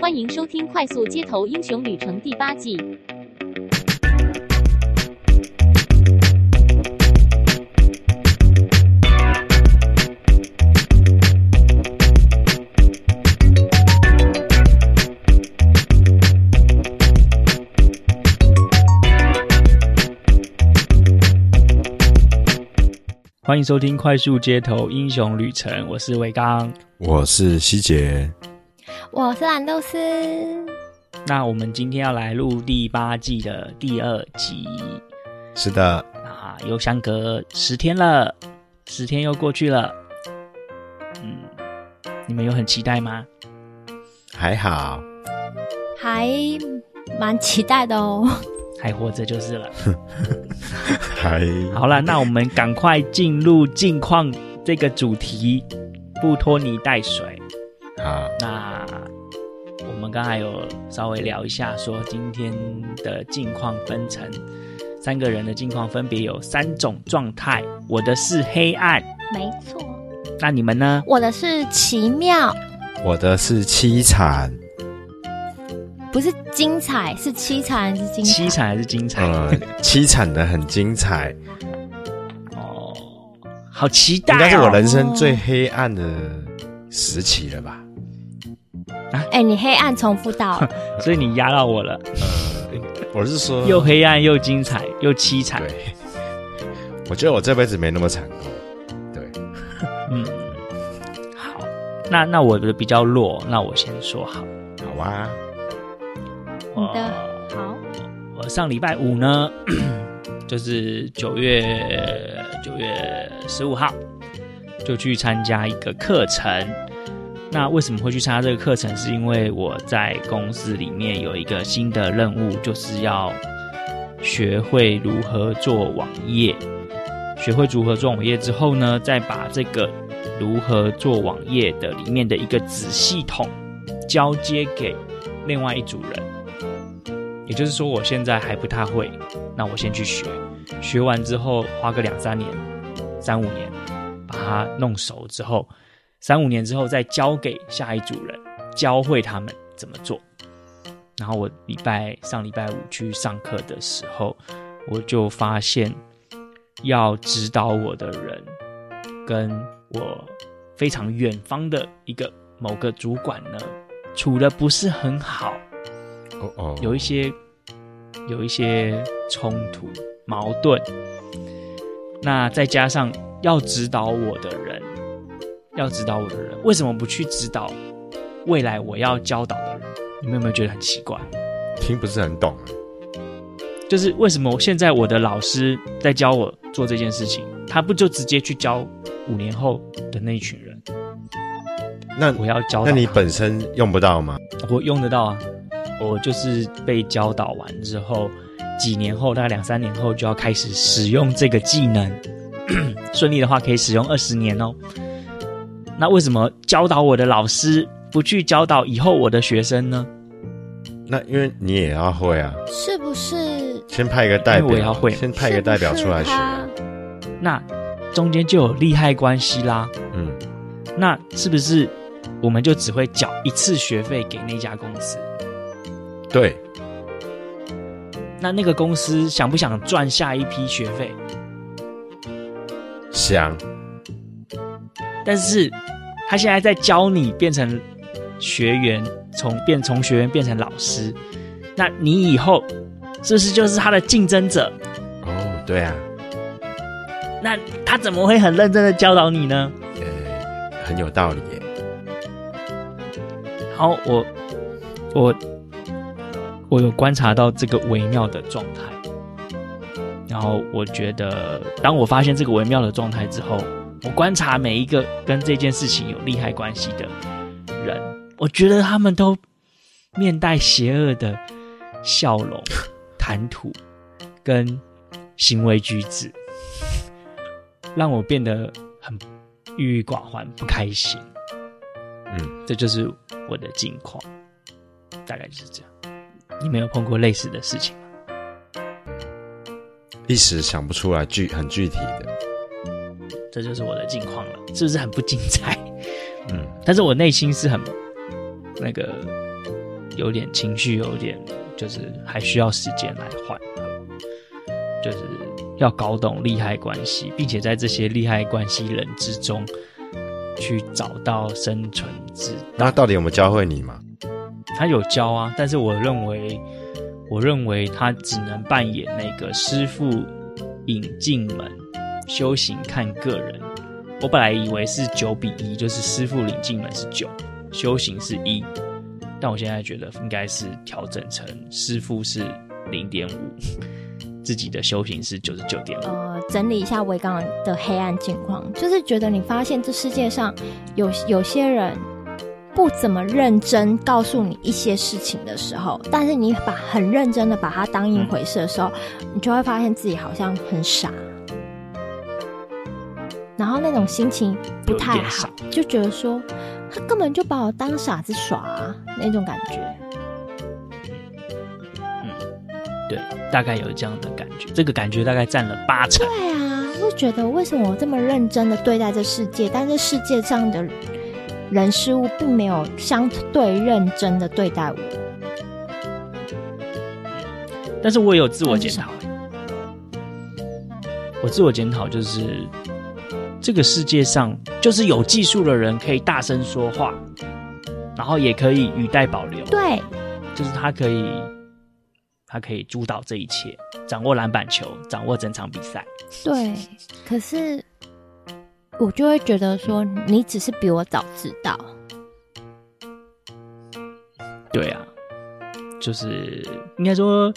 欢迎收听《快速街头英雄旅程》第八季。欢迎收听《快速街头英雄旅程》，我是伟刚，我是希杰，我是蓝豆丝。那我们今天要来录第八季的第二集。是的，啊，又相隔十天了，十天又过去了。嗯，你们有很期待吗？还好，还蛮期待的哦。还活着就是了。还好了，那我们赶快进入近况这个主题，不拖泥带水。好，那我们刚才有稍微聊一下，说今天的近况分成三个人的近况，分别有三种状态。我的是黑暗，没错。那你们呢？我的是奇妙，我的是凄惨。不是精彩，是凄惨还是精彩？凄惨还是精彩？呃，凄惨的很精彩。哦，好期待、哦！应该是我人生最黑暗的时期了吧？啊，哎、欸，你黑暗重复到，所以你压到我了。呃，我是说，又黑暗又精彩又凄惨。对，我觉得我这辈子没那么惨过。对，嗯，好，那那我的比较弱，那我先说好。好啊。你的好，我上礼拜五呢，就是九月九月十五号，就去参加一个课程。那为什么会去参加这个课程？是因为我在公司里面有一个新的任务，就是要学会如何做网页。学会如何做网页之后呢，再把这个如何做网页的里面的一个子系统交接给另外一组人。也就是说，我现在还不太会，那我先去学，学完之后花个两三年、三五年，把它弄熟之后，三五年之后再交给下一组人，教会他们怎么做。然后我礼拜上礼拜五去上课的时候，我就发现，要指导我的人，跟我非常远方的一个某个主管呢，处的不是很好。哦哦，有一些有一些冲突矛盾，那再加上要指导我的人，要指导我的人，为什么不去指导未来我要教导的人？你们有没有觉得很奇怪？听不是很懂。就是为什么现在我的老师在教我做这件事情，他不就直接去教五年后的那一群人？那我要教，那你本身用不到吗？我用得到啊。我就是被教导完之后，几年后，大概两三年后就要开始使用这个技能，顺利的话可以使用二十年哦。那为什么教导我的老师不去教导以后我的学生呢？那因为你也要会啊，是不是？先派一个代表，我也要会，先派一个代表出来学。那中间就有利害关系啦。嗯，那是不是我们就只会缴一次学费给那家公司？对，那那个公司想不想赚下一批学费？想，但是他现在在教你变成学员，从变从学员变成老师，那你以后是不是就是他的竞争者？哦，对啊，那他怎么会很认真的教导你呢？呃，很有道理耶。好，我我。我有观察到这个微妙的状态，然后我觉得，当我发现这个微妙的状态之后，我观察每一个跟这件事情有利害关系的人，我觉得他们都面带邪恶的笑容、谈吐跟行为举止，让我变得很郁郁寡欢、不开心。嗯，这就是我的近况，大概就是这样。你没有碰过类似的事情吗？一时想不出来具很具体的，这就是我的近况了，是不是很不精彩？嗯，但是我内心是很那个有点情绪，有点就是还需要时间来缓和，就是要搞懂利害关系，并且在这些利害关系人之中去找到生存之道。那到底有没有教会你吗？他有教啊，但是我认为，我认为他只能扮演那个师傅引进门，修行看个人。我本来以为是九比一，就是师父领进门是九，修行是一，但我现在觉得应该是调整成师父是零点五，自己的修行是九十九点五。呃，整理一下维刚的黑暗境况，就是觉得你发现这世界上有有些人不怎么认真告诉你一些事情的时候，但是你把很认真的把它当一回事的时候，你就会发现自己好像很傻。然后那种心情不太好，就觉得说他根本就把我当傻子耍啊，那种感觉。嗯，对，大概有这样的感觉，这个感觉大概占了八成。对啊，我觉得为什么我这么认真的对待这世界，但是世界上的人事物并没有相对认真的对待我。但是我也有自我检讨，我自我检讨就是。这个世界上就是有技术的人可以大声说话，然后也可以语带保留。对，就是他可以，他可以主导这一切，掌握篮板球，掌握整场比赛。对，可是我就会觉得说，你只是比我早知道。对啊，就是应该说，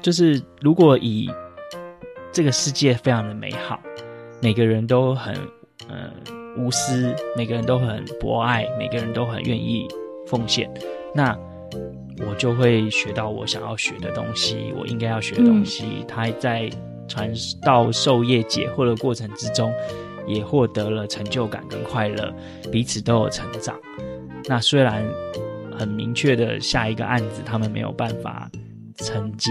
就是如果以这个世界非常的美好。每个人都很嗯无私，每个人都很博爱，每个人都很愿意奉献。那我就会学到我想要学的东西，我应该要学的东西。他在传道授业解惑的过程之中，也获得了成就感跟快乐，彼此都有成长。那虽然很明确的下一个案子他们没有办法承接，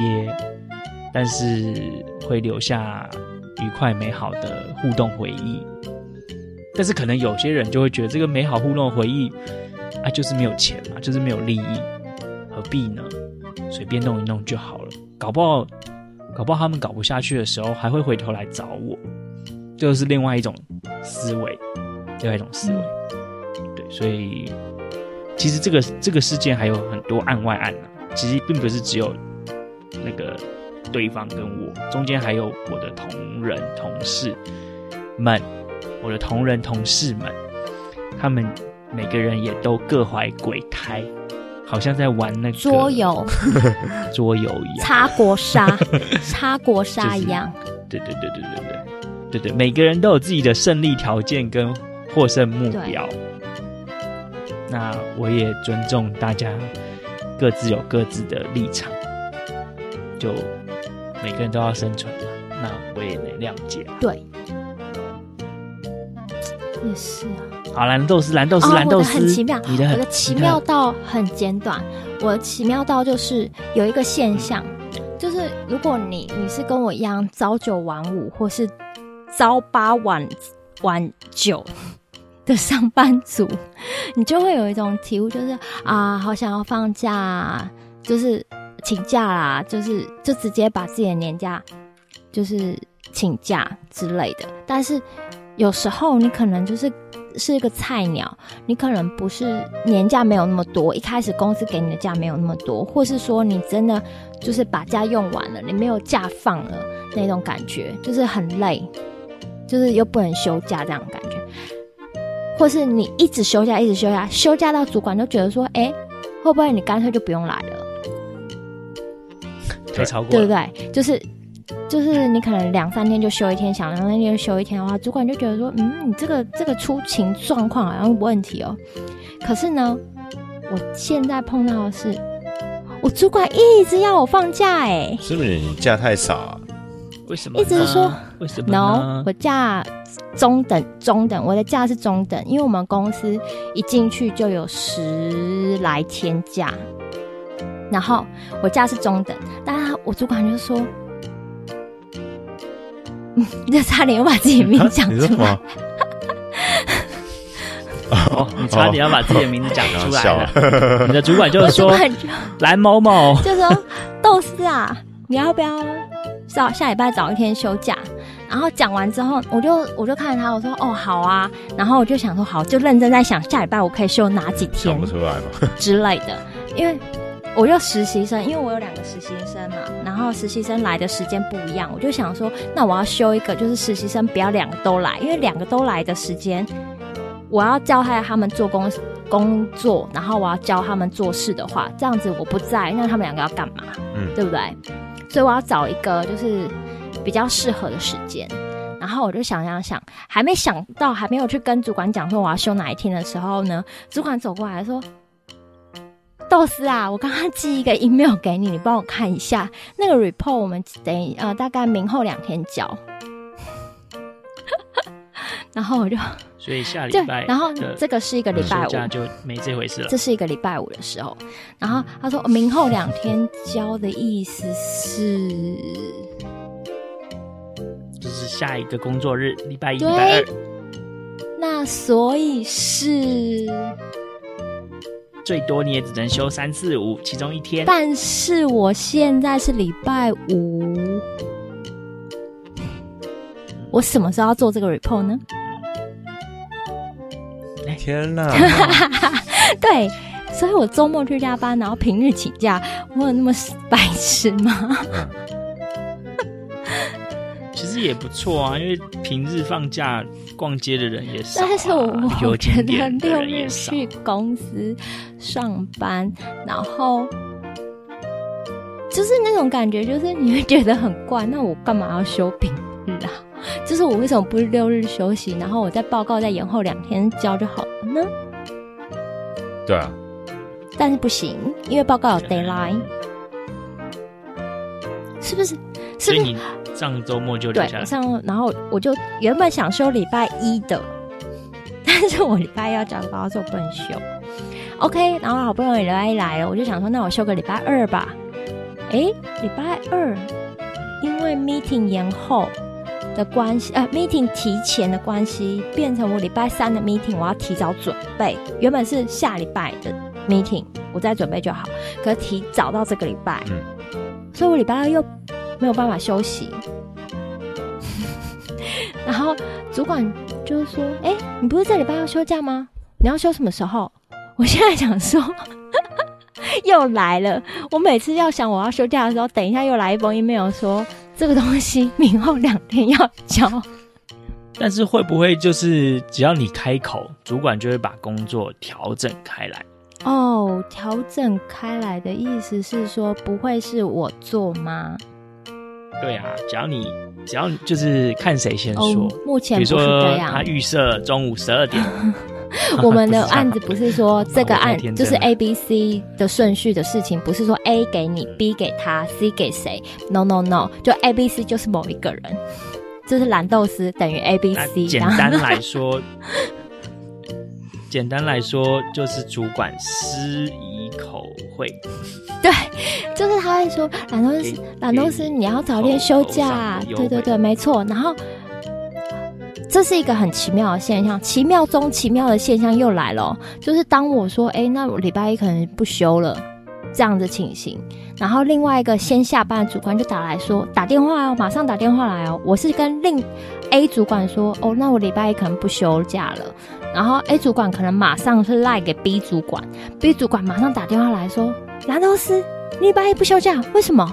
但是会留下。愉快美好的互动回忆，但是可能有些人就会觉得这个美好互动回忆啊，就是没有钱嘛，就是没有利益，何必呢？随便弄一弄就好了。搞不好，搞不好他们搞不下去的时候，还会回头来找我，这就是另外一种思维，另外一种思维。对，所以其实这个这个事件还有很多案外案呢、啊，其实并不是只有那个。对方跟我中间还有我的同仁同事们，我的同仁同事们，他们每个人也都各怀鬼胎，好像在玩那个桌游，桌游一样，擦国沙，擦国沙一样。对对对对对对对对，每个人都有自己的胜利条件跟获胜目标。那我也尊重大家各自有各自的立场，就。每个人都要生存嘛，那我也能谅解。对，也是啊。好，蓝豆丝，蓝豆丝，蓝豆丝，很奇妙。你的很，我的奇妙到很简短。我的奇妙到就是有一个现象，就是如果你你是跟我一样朝九晚五，或是朝八晚晚九 的上班族，你就会有一种体悟，就是啊，好想要放假，就是。请假啦，就是就直接把自己的年假，就是请假之类的。但是有时候你可能就是是一个菜鸟，你可能不是年假没有那么多，一开始公司给你的假没有那么多，或是说你真的就是把假用完了，你没有假放了那种感觉，就是很累，就是又不能休假这样感觉，或是你一直休假，一直休假，休假到主管都觉得说，哎，会不会你干脆就不用来了？太超过，对不对？就是，就是你可能两三天就休一天，想两三天就休一天的话，主管就觉得说，嗯，你这个这个出勤状况好像有问题哦。可是呢，我现在碰到的是，我主管一直要我放假，哎，是不是你假太少啊？为什么？一直是说为什么？No，我假中等中等，我的假是中等，因为我们公司一进去就有十来天假。然后我假是中等，但是我主管就说：“嗯，就差点要把自己名讲出来。”哦，你差点要把自己的名字讲出来了。你的主管就是说蓝某某，就说豆丝啊，你要不要下下礼拜找一天休假？然后讲完之后，我就我就看着他，我说哦好啊。然后我就想说好，就认真在想下礼拜我可以休哪几天，想不出来嘛之类的。因为我就实习生，因为我有两个实习生嘛，然后实习生来的时间不一样，我就想说，那我要修一个，就是实习生不要两个都来，因为两个都来的时间，我要教他他们做工工作，然后我要教他们做事的话，这样子我不在，那他们两个要干嘛？嗯，对不对？所以我要找一个就是。比较适合的时间，然后我就想想想，还没想到，还没有去跟主管讲说我要休哪一天的时候呢，主管走过来说：“豆丝啊，我刚刚寄一个 email 给你，你帮我看一下那个 report，我们等呃大概明后两天交。”然后我就，所以下礼拜，然后这个是一个礼拜五，就没这回事了。这是一个礼拜五的时候，然后他说明后两天交的意思是。就是下一个工作日，礼拜一、礼拜二。那所以是最多你也只能休三四五其中一天。但是我现在是礼拜五，我什么时候要做这个 report 呢？天哪！对，所以我周末去加班，然后平日请假，我有那么白痴吗？嗯 其实也不错啊，因为平日放假逛街的人也少，啊，但是我 我觉得六日去公司上班，然后就是那种感觉，就是你会觉得很怪。那我干嘛要休平日啊？就是我为什么不是六日休息，然后我再报告再延后两天交就好了呢？对啊，但是不行，因为报告有 deadline，是不是？是不是？上周末就留下来。上然后我就原本想休礼拜一的，但是我礼拜一要讲报告，所以我不能休。OK，然后好不容易礼拜一来了，我就想说，那我休个礼拜二吧。哎，礼拜二因为 meeting 延后的关系，呃，meeting 提前的关系，变成我礼拜三的 meeting 我要提早准备。原本是下礼拜的 meeting，我再准备就好，可是提早到这个礼拜，嗯，所以我礼拜二又。没有办法休息，然后主管就是说：“哎，你不是这礼拜要休假吗？你要休什么时候？”我现在想说，又来了。我每次要想我要休假的时候，等一下又来一封 email 说这个东西明后两天要交。但是会不会就是只要你开口，主管就会把工作调整开来？哦，调整开来的意思是说不会是我做吗？对啊，只要你只要就是看谁先说。哦、目前不是这样。比如说他预设中午十二点。我们的 案子不是说这个案就是 A B C 的顺序的事情，不是说 A 给你，B 给他，C 给谁？No No No，就 A B C 就是某一个人，就是蓝豆丝等于 A B C。简单来说，简单来说就是主管施以口会。对，就是他会说懒豆丝，懒豆丝，你要早点休假。对对对，没错。然后这是一个很奇妙的现象，奇妙中奇妙的现象又来了。就是当我说，哎，那我礼拜一可能不休了，这样的情形。然后另外一个先下班的主管就打来说，打电话哦，马上打电话来哦。我是跟另 A 主管说，哦，那我礼拜一可能不休假了。然后 A 主管可能马上是赖给 B 主管，B 主管马上打电话来说。蓝豆丝，你礼拜一不休假，为什么？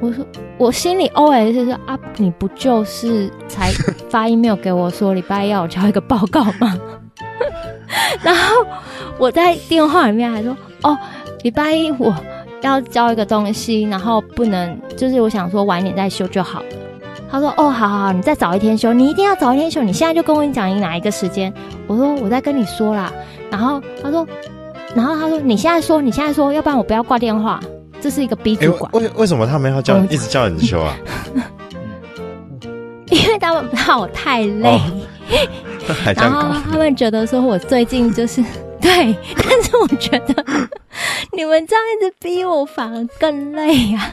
我说，我心里 OS 是说啊，你不就是才发 email 给我说礼拜一要我交一个报告吗？然后我在电话里面还说，哦，礼拜一我要交一个东西，然后不能，就是我想说晚一点再休就好了。他说，哦，好好好，你再早一天休，你一定要早一天休，你现在就跟我讲你哪一个时间。我说，我在跟你说啦。然后他说。然后他说：“你现在说，你现在说，要不然我不要挂电话。”这是一个 B 主管。为为什么他们要叫一直叫你休啊？因为他们怕我太累，哦、然后他们觉得说我最近就是 对，但是我觉得你们这样一直逼我，反而更累啊！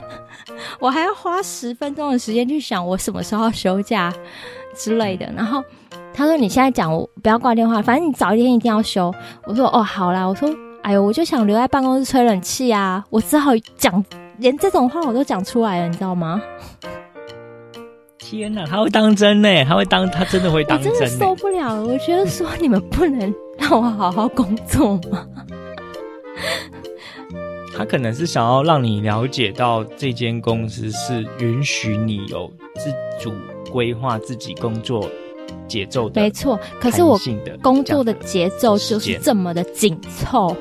我还要花十分钟的时间去想我什么时候要休假之类的，然后。他说你现在讲我不要挂电话，反正你早一天一定要休。我说哦好啦，我说哎呦我就想留在办公室吹冷气啊，我只好讲连这种话我都讲出来了，你知道吗？天哪，他会当真呢？他会当他真的会当真？我真的受不了了，我觉得说你们不能让我好好工作吗？他可能是想要让你了解到这间公司是允许你有自主规划自己工作节奏的。没错，可是我工作的节奏就是这么的紧凑。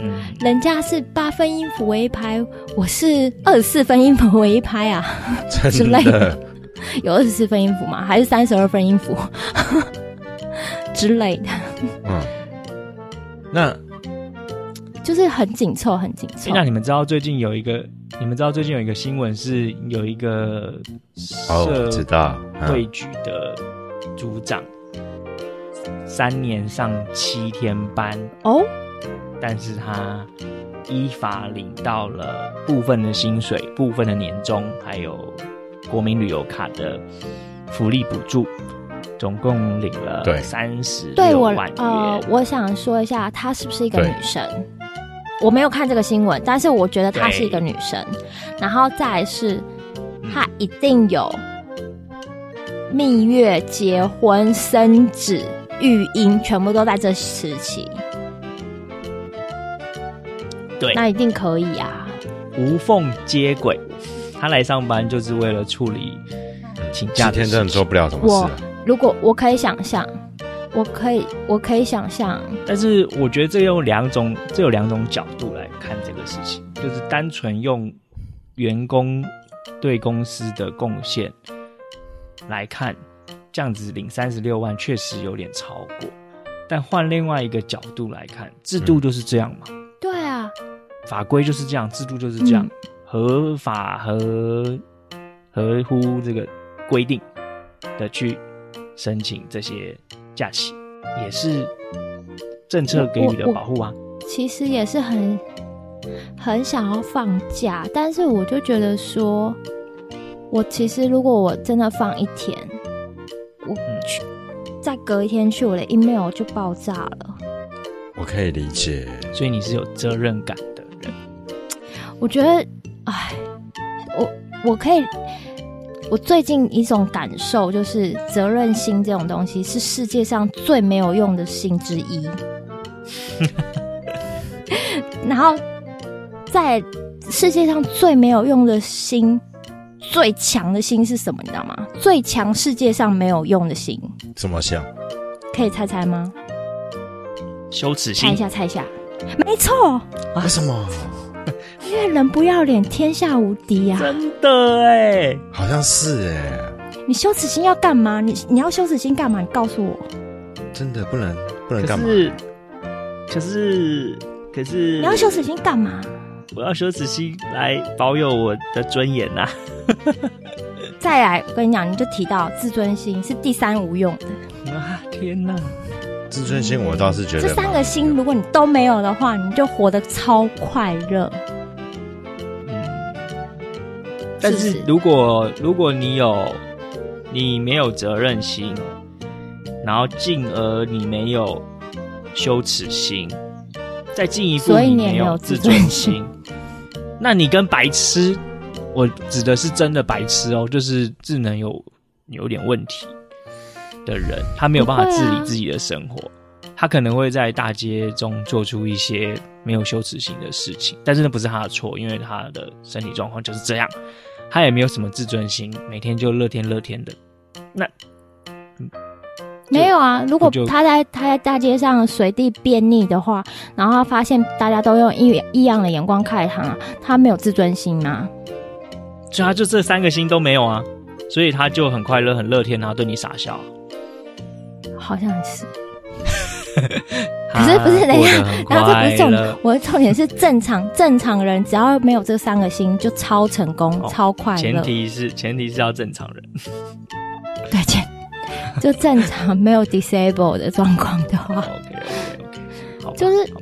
嗯，人家是八分音符为一拍，我是二十四分音符为一拍啊，之类的。有二十四分音符吗？还是三十二分音符 之类的？嗯，那。就是很紧凑，很紧凑。那你们知道最近有一个？你们知道最近有一个新闻是有一个社会局的组长，三年上七天班哦，但是他依法领到了部分的薪水、部分的年终，还有国民旅游卡的福利补助，总共领了三十六万元。对，我呃，我想说一下，她是不是一个女生？我没有看这个新闻，但是我觉得她是一个女生，然后再来是，她一定有蜜月、结婚、生子、育婴，全部都在这时期。对，那一定可以啊，无缝接轨。她来上班就是为了处理请假，几天真的做不了什么事啊。我如果我可以想象。我可以，我可以想象，但是我觉得这有两种，这有两种角度来看这个事情，就是单纯用员工对公司的贡献来看，这样子领三十六万确实有点超过，但换另外一个角度来看，制度就是这样嘛？嗯、对啊，法规就是这样，制度就是这样，嗯、合法合合乎这个规定的去申请这些。假期也是政策给予的保护啊。其实也是很很想要放假，但是我就觉得说，我其实如果我真的放一天，我去、嗯、再隔一天去，我的 email 就爆炸了。我可以理解，所以你是有责任感的人。我觉得，哎，我我可以。我最近一种感受就是，责任心这种东西是世界上最没有用的心之一。然后，在世界上最没有用的心，最强的心是什么？你知道吗？最强世界上没有用的心，怎么想？可以猜猜吗？羞耻心。猜一下，猜一下。没错。为什么？因为人不要脸，天下无敌呀！真的哎，好像是哎。你羞耻心要干嘛？你你要羞耻心干嘛？你告诉我。真的不能不能干嘛？可是可是可是你要羞耻心干嘛？我要羞耻心来保有我的尊严呐。再来，我跟你讲，你就提到自尊心是第三无用的。啊天哪！自尊心我倒是觉得，这三个心如果你都没有的话，你就活得超快乐。但是如果如果你有，你没有责任心，然后进而你没有羞耻心，再进一步你没有自尊心，那你跟白痴，我指的是真的白痴哦，就是智能有有点问题的人，他没有办法治理自己的生活，他可能会在大街中做出一些没有羞耻心的事情，但是那不是他的错，因为他的身体状况就是这样。他也没有什么自尊心，每天就乐天乐天的。那没有啊，如果他在他在大街上随地便溺的话，然后他发现大家都用异异样的眼光看他，他没有自尊心吗？所以他就这三个心都没有啊，所以他就很快乐很乐天，然后对你傻笑。好像是。可 是不是等一下，然后这不是重点，我的重点是正常正常人只要没有这三个心就超成功、哦、超快乐。前提是前提是要正常人，对，前就正常没有 disable 的状况的话，OK OK OK，就是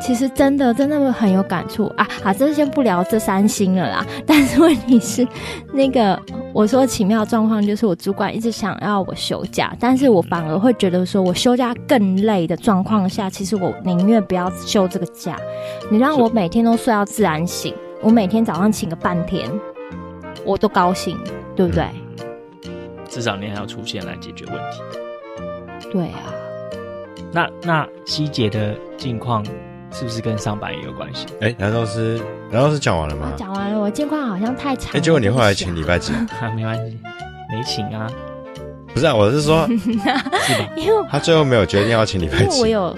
其实真的真的很有感触啊啊！这先不聊这三星了啦，但是问题是那个我说奇妙状况就是我主管一直想要我休假，但是我反而会觉得说我休假更累的状况下，其实我宁愿不要休这个假。你让我每天都睡到自然醒，我每天早上请个半天，我都高兴，对不对？至少你还要出现来解决问题。对啊。那那希姐的近况是不是跟上班也有关系？哎，难道是难道是讲完了吗？讲完了，我近况好像太长。哎，结果你后来请礼拜几？啊，没关系，没请啊。不是啊，我是说，是吧？因为他最后没有决定要请礼拜几。因为我有，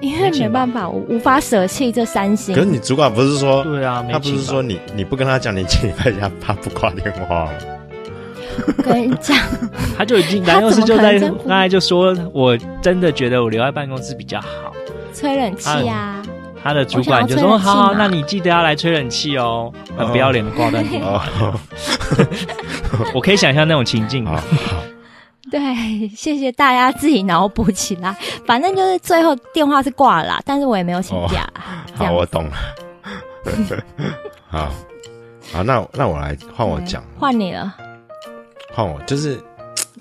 因为没办法，我无法舍弃这三星。可是你主管不是说，对啊，他不是说你你不跟他讲你请礼拜几，他不挂电话吗？我跟你讲，他就已经男幼师就在刚才就说，我真的觉得我留在办公室比较好，吹冷气啊。他的主管就说：“好好，那你记得要来吹冷气哦，不要脸的挂断电话。” 我可以想象那种情境。对，谢谢大家自己脑补起来。反正就是最后电话是挂了啦，但是我也没有请假。好，我懂了。好，好，那那我来换我讲，换你了。换我就是，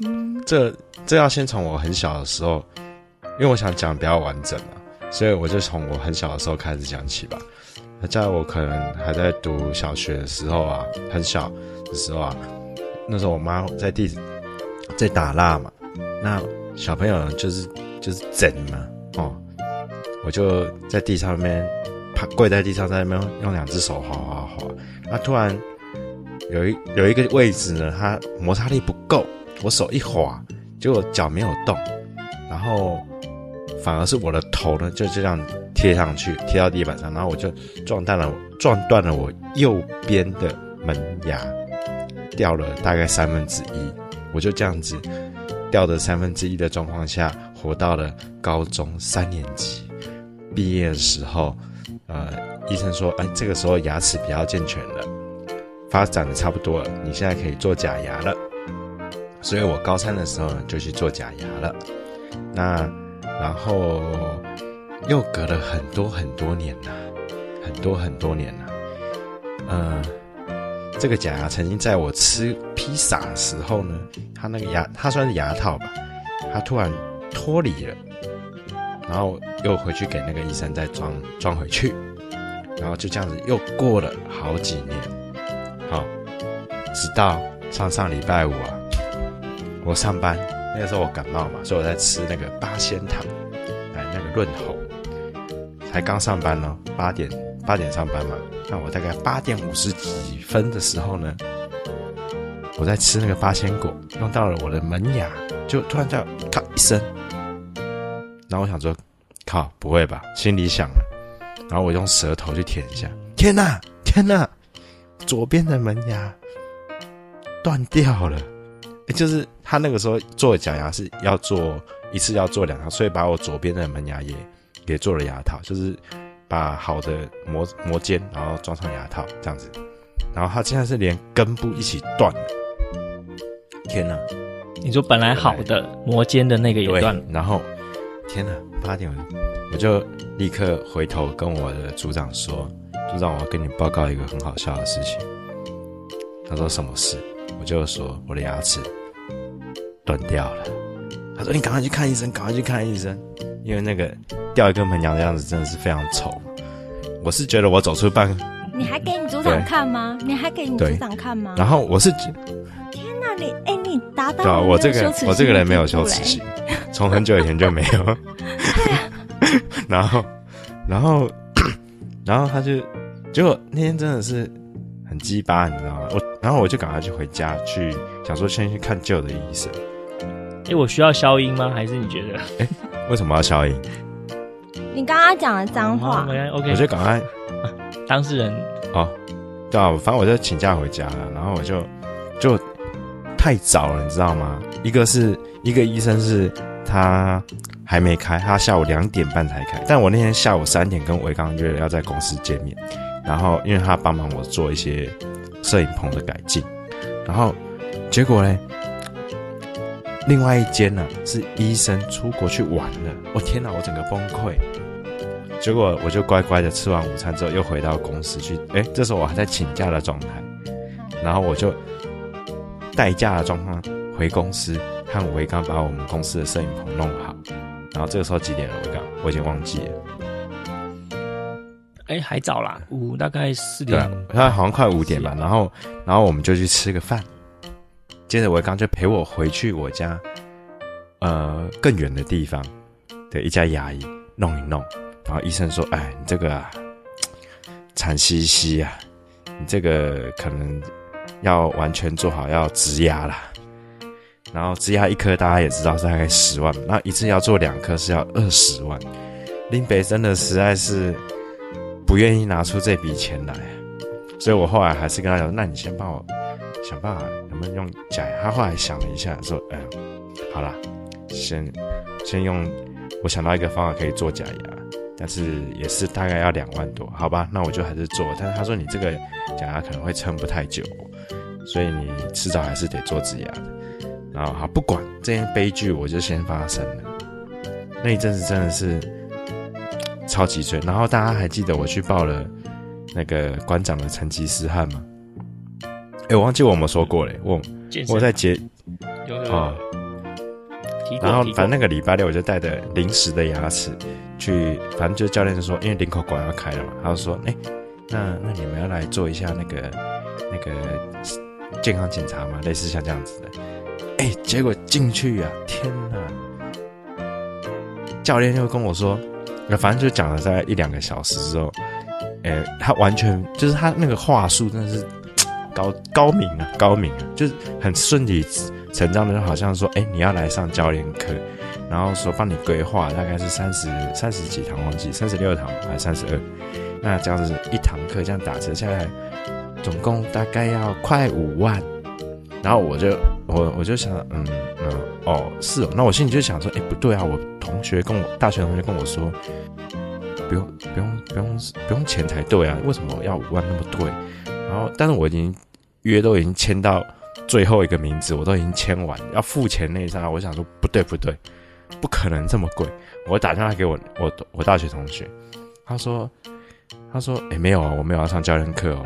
嗯，这这要先从我很小的时候，因为我想讲比较完整嘛，所以我就从我很小的时候开始讲起吧。在我可能还在读小学的时候啊，很小的时候啊，那时候我妈在地在打蜡嘛，那小朋友就是就是整嘛，哦，我就在地上面趴跪在地上，在那边用两只手划划划，那突然。有一有一个位置呢，它摩擦力不够，我手一滑，结果脚没有动，然后反而是我的头呢就这样贴上去，贴到地板上，然后我就撞断了，撞断了我右边的门牙，掉了大概三分之一，我就这样子掉的三分之一的状况下，活到了高中三年级毕业的时候，呃，医生说，哎，这个时候牙齿比较健全了。发展的差不多了，你现在可以做假牙了。所以我高三的时候呢，就去做假牙了。那然后又隔了很多很多年呐，很多很多年了。嗯，这个假牙曾经在我吃披萨的时候呢，它那个牙，它算是牙套吧，它突然脱离了，然后又回去给那个医生再装装回去，然后就这样子又过了好几年。好，直到上上礼拜五啊，我上班那个时候我感冒嘛，所以我在吃那个八仙糖，来那个润喉。才刚上班呢，八点八点上班嘛，那我大概八点五十几分的时候呢，我在吃那个八仙果，用到了我的门牙，就突然叫咔一声，然后我想说，靠，不会吧？心里想了，然后我用舌头去舔一下，天哪，天哪！左边的门牙断掉了，就是他那个时候做假牙是要做一次要做两套，所以把我左边的门牙也也做了牙套，就是把好的磨磨尖，然后装上牙套这样子。然后他现在是连根部一起断了，天哪！你说本来好的磨尖的那个也断了，然后天哪，八点我就立刻回头跟我的组长说。组长，我要跟你报告一个很好笑的事情。他说什么事？我就说我的牙齿断掉了。他说你赶快去看医生，赶快去看医生，因为那个掉一根门牙的样子真的是非常丑。我是觉得我走出办，你还给你组长看吗？你还给你组长看吗？然后我是，天哪，你哎、欸，你达到我这个我这个人没有羞耻心，从很久以前就没有。然后，然后。然后他就，结果那天真的是很鸡巴，你知道吗？我然后我就赶快去回家去，想说先去看旧的医生。哎，我需要消音吗？还是你觉得？哎，为什么要消音？你刚刚讲的脏话。我就赶快、啊。当事人。哦，对啊，反正我就请假回家了。然后我就就太早了，你知道吗？一个是一个医生是他。还没开，他下午两点半才开。但我那天下午三点跟维刚约了要在公司见面，然后因为他帮忙我做一些摄影棚的改进，然后结果呢，另外一间呢、是医生出国去玩了。我天哪，我整个崩溃。结果我就乖乖的吃完午餐之后又回到公司去。诶，这时候我还在请假的状态，然后我就代驾的状况回公司，和维刚把我们公司的摄影棚弄好。然后这个时候几点了？维刚，我已经忘记了。哎，还早啦，五大概四点。对，他好像快五点吧。然后，然后我们就去吃个饭。接着我刚就陪我回去我家，呃，更远的地方的一家牙医弄一弄。然后医生说：“哎，你这个啊，惨兮兮啊，你这个可能要完全做好要植牙了。然后植牙一颗大家也知道是大概十万，那一次要做两颗是要二十万。林北真的实在是。”不愿意拿出这笔钱来，所以我后来还是跟他讲：“那你先帮我想办法，能不能用假牙？”他后来想了一下，说：“哎、呃，好啦，先先用。我想到一个方法可以做假牙，但是也是大概要两万多，好吧？那我就还是做。但是他说你这个假牙可能会撑不太久，所以你迟早还是得做植牙的。然后好，不管这件悲剧，我就先发生了。那一阵子真的是。”超级准，然后大家还记得我去报了那个馆长的成吉思汗吗？哎，我忘记我们说过嘞，我我在接啊，然后反正那个礼拜六我就带着临时的牙齿去，反正就教练就说，因为领口馆要开了嘛，他就说，哎，那那你们要来做一下那个那个健康检查嘛，类似像这样子的，哎，结果进去啊，天哪，教练就跟我说。那反正就讲了大概一两个小时之后，诶、他完全就是他那个话术真的是 高高明啊，高明啊，就是很顺理成章的，就好像说，诶、你要来上教练课，然后说帮你规划大概是三十三十几堂，忘记三十六堂还是三十二，那这样子一堂课这样打折下来，总共大概要快五万，然后我就我我就想，嗯哦是哦，那我心里就想说，哎、不对啊，我。同学跟我大学同学跟我说，不用不用不用不用钱才对啊，为什么要五万那么贵？然后，但是我已经约都已经签到最后一个名字，我都已经签完，要付钱那一刹那，我想说不对不对，不可能这么贵。我打电话给我我我大学同学，他说他说哎、没有啊，我没有要上教练课哦。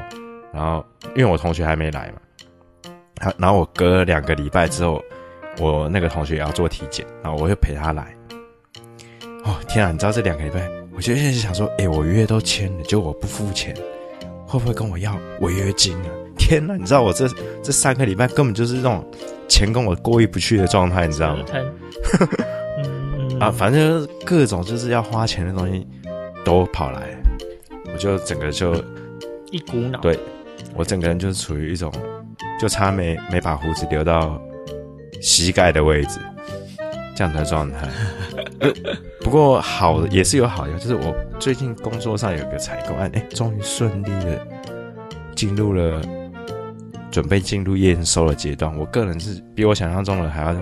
然后因为我同学还没来嘛，他然后我隔两个礼拜之后，我那个同学也要做体检，然后我就陪他来。哦天啊！你知道这两个礼拜，我就一直想说，哎、欸，我约都签了，就我不付钱，会不会跟我要违约金啊？天哪！你知道我这 这三个礼拜根本就是那种钱跟我过意不去的状态，你知道吗？啊，反正各种就是要花钱的东西都跑来，我就整个就一股脑，对，我整个人就是处于一种就差没没把胡子留到膝盖的位置。这样的状态，不过好的也是有好的，就是我最近工作上有个采购案，哎，终于顺利的进入了准备进入验收的阶段。我个人是比我想象中的还要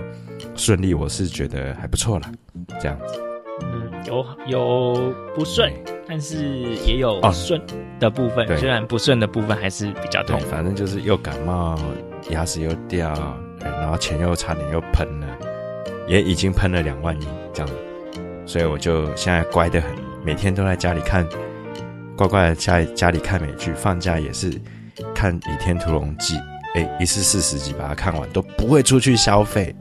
顺利，我是觉得还不错啦。这样子，嗯，有有不顺，但是也有顺的部分。虽然不顺的部分还是比较痛，反正就是又感冒，牙齿又掉，然后钱又差点又喷了。也已经喷了两万一，这样，所以我就现在乖得很，每天都在家里看，乖乖的在家里看美剧，放假也是看《倚天屠龙记》，哎，一次四十集把它看完，都不会出去消费，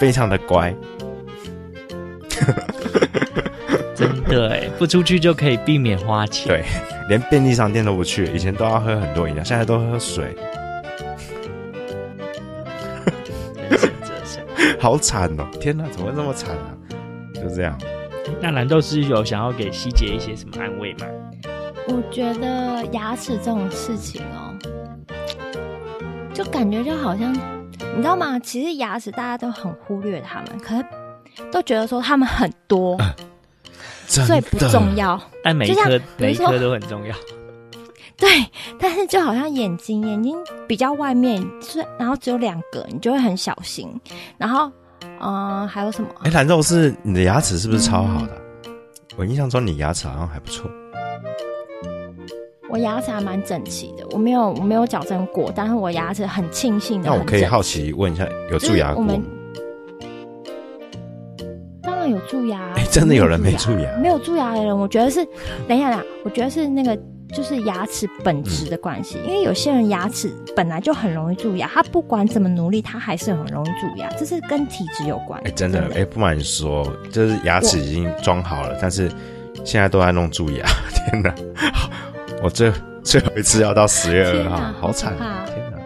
非常的乖。真的哎，不出去就可以避免花钱，对，连便利商店都不去，以前都要喝很多饮料，现在都喝水。好惨哦！天哪，怎么会那么惨啊？就这样。那蓝豆是有想要给希姐一些什么安慰吗？我觉得牙齿这种事情哦，就感觉就好像，你知道吗？其实牙齿大家都很忽略他们，可是都觉得说他们很多，呃、所以不重要。但每一颗每一颗都很重要。对，但是就好像眼睛，眼睛比较外面，是然后只有两个，你就会很小心。然后，嗯、呃，还有什么？哎，蓝肉是你的牙齿是不是超好的？嗯、我印象中你牙齿好像还不错。我牙齿还蛮整齐的，我没有我没有矫正过，但是我牙齿很庆幸的。那我可以好奇问一下，有蛀牙过吗？当然有蛀牙。哎，真的有人没蛀牙？没有蛀牙的人，我觉得是，等一下啦，我觉得是那个。就是牙齿本质的关系，因为有些人牙齿本来就很容易蛀牙，他不管怎么努力，他还是很容易蛀牙，这是跟体质有关。哎、欸，真的，哎、欸，不瞒你说，就是牙齿已经装好了，但是现在都在弄蛀牙。天哪，我最最后一次要到十月二号，好惨啊！天哪。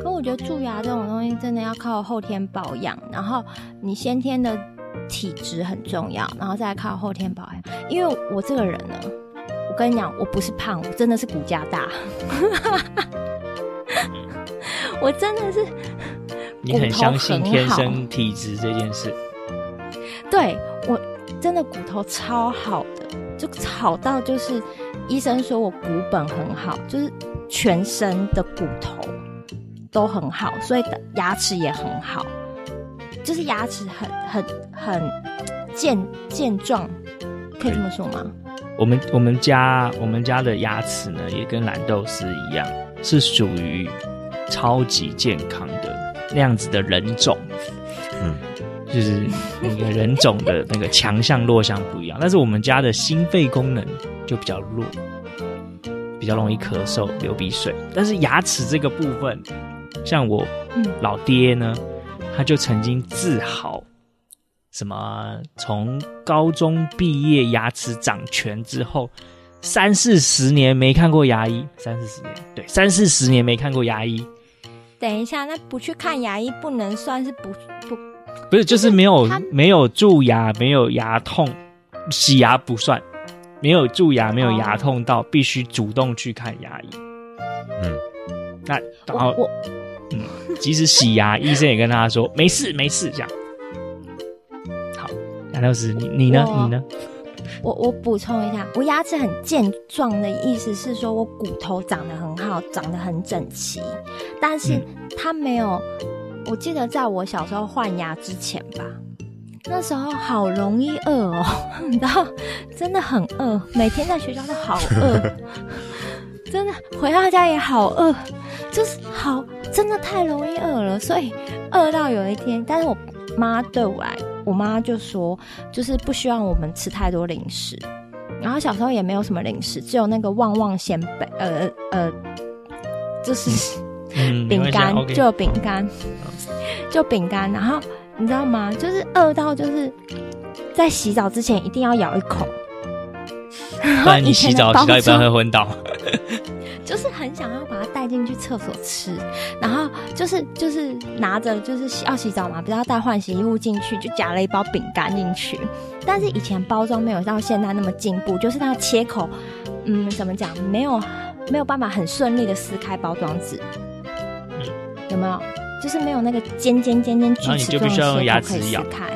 可我觉得蛀牙这种东西真的要靠后天保养，然后你先天的体质很重要，然后再靠后天保养。因为我这个人呢。我跟你讲，我不是胖，我真的是骨架大。我真的是，你很相信天生体质这件事？对，我真的骨头超好的，就好到就是医生说我骨本很好，就是全身的骨头都很好，所以牙齿也很好，就是牙齿很很很健健壮，可以这么说吗？我们我们家我们家的牙齿呢，也跟蓝豆丝一样，是属于超级健康的那样子的人种。嗯，就是那个人种的那个强项弱项不一样，但是我们家的心肺功能就比较弱，比较容易咳嗽、流鼻水。但是牙齿这个部分，像我老爹呢，他就曾经自豪。什么？从高中毕业，牙齿长全之后，三四十年没看过牙医，三四十年，对，三四十年没看过牙医。等一下，那不去看牙医不能算是不不？不是，就是没有没有蛀牙，没有牙痛，洗牙不算，没有蛀牙，没有牙痛到必须主动去看牙医。嗯，那然后我，嗯，即使洗牙，医生也跟他说没事没事这样。难道是你你呢？你呢？我我补充一下，我牙齿很健壮的意思是说我骨头长得很好，长得很整齐，但是它没有。我记得在我小时候换牙之前吧，那时候好容易饿哦，你知道，真的很饿，每天在学校都好饿，真的回到家也好饿，就是好，真的太容易饿了，所以饿到有一天，但是我妈对我来。我妈就说，就是不希望我们吃太多零食，然后小时候也没有什么零食，只有那个旺旺仙贝，呃呃，就是饼干，就有饼干，就饼干。然后你知道吗？就是饿到就是在洗澡之前一定要咬一口，不然你洗澡洗到一半会昏倒。就是很想要把它带进去厕所吃，然后就是就是拿着就是洗要洗澡嘛，不是要带换洗衣物进去，就夹了一包饼干进去。但是以前包装没有到现在那么进步，就是那个切口，嗯，怎么讲，没有没有办法很顺利的撕开包装纸，嗯，有没有？就是没有那个尖尖尖尖锯齿状的切口可以撕开。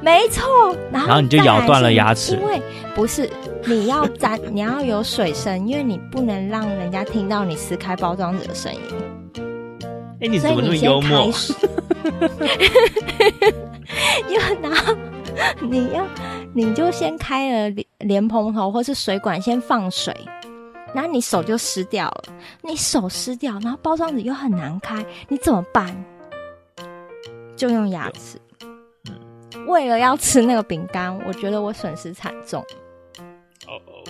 没错，然后，然后你就咬断了牙齿，因为不是你要沾，你要有水声，因为你不能让人家听到你撕开包装纸的声音。哎，你怎么那么幽默？因为然后你要，你就先开了莲蓬头或是水管，先放水，然后你手就湿掉了。你手湿掉，然后包装纸又很难开，你怎么办？就用牙齿。为了要吃那个饼干，我觉得我损失惨重。哦哦，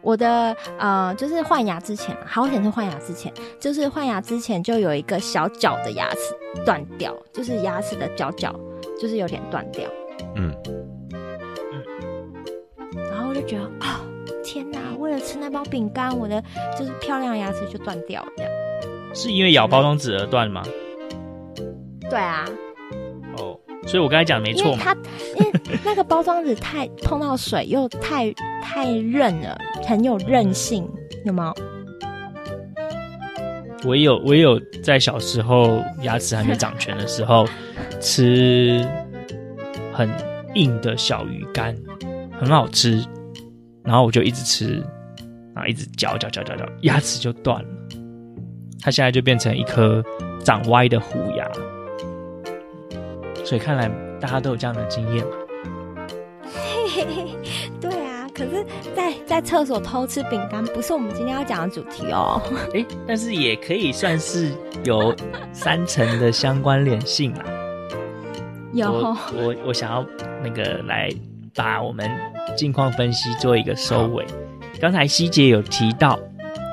我的呃，就是换牙之前，好险是换牙之前，就是换牙之前就有一个小角的牙齿断掉，就是牙齿的角角，就是有点断掉。嗯嗯，然后我就觉得啊、哦，天哪！为了吃那包饼干，我的就是漂亮的牙齿就断掉了。是因为咬包装纸而断吗？对啊。所以我刚才讲没错，因为它因为那个包装纸太碰到水又太太韧了，很有韧性，有吗？我有我有在小时候牙齿还没长全的时候 吃很硬的小鱼干，很好吃，然后我就一直吃，然后一直嚼嚼嚼嚼嚼，牙齿就断了，它现在就变成一颗长歪的虎牙。所以看来大家都有这样的经验嘛？嘿嘿嘿，对啊。可是在，在在厕所偷吃饼干不是我们今天要讲的主题哦。哎，但是也可以算是有三层的相关联性啊。有，我我，我想要那个来把我们近况分析做一个收尾。刚才希姐有提到，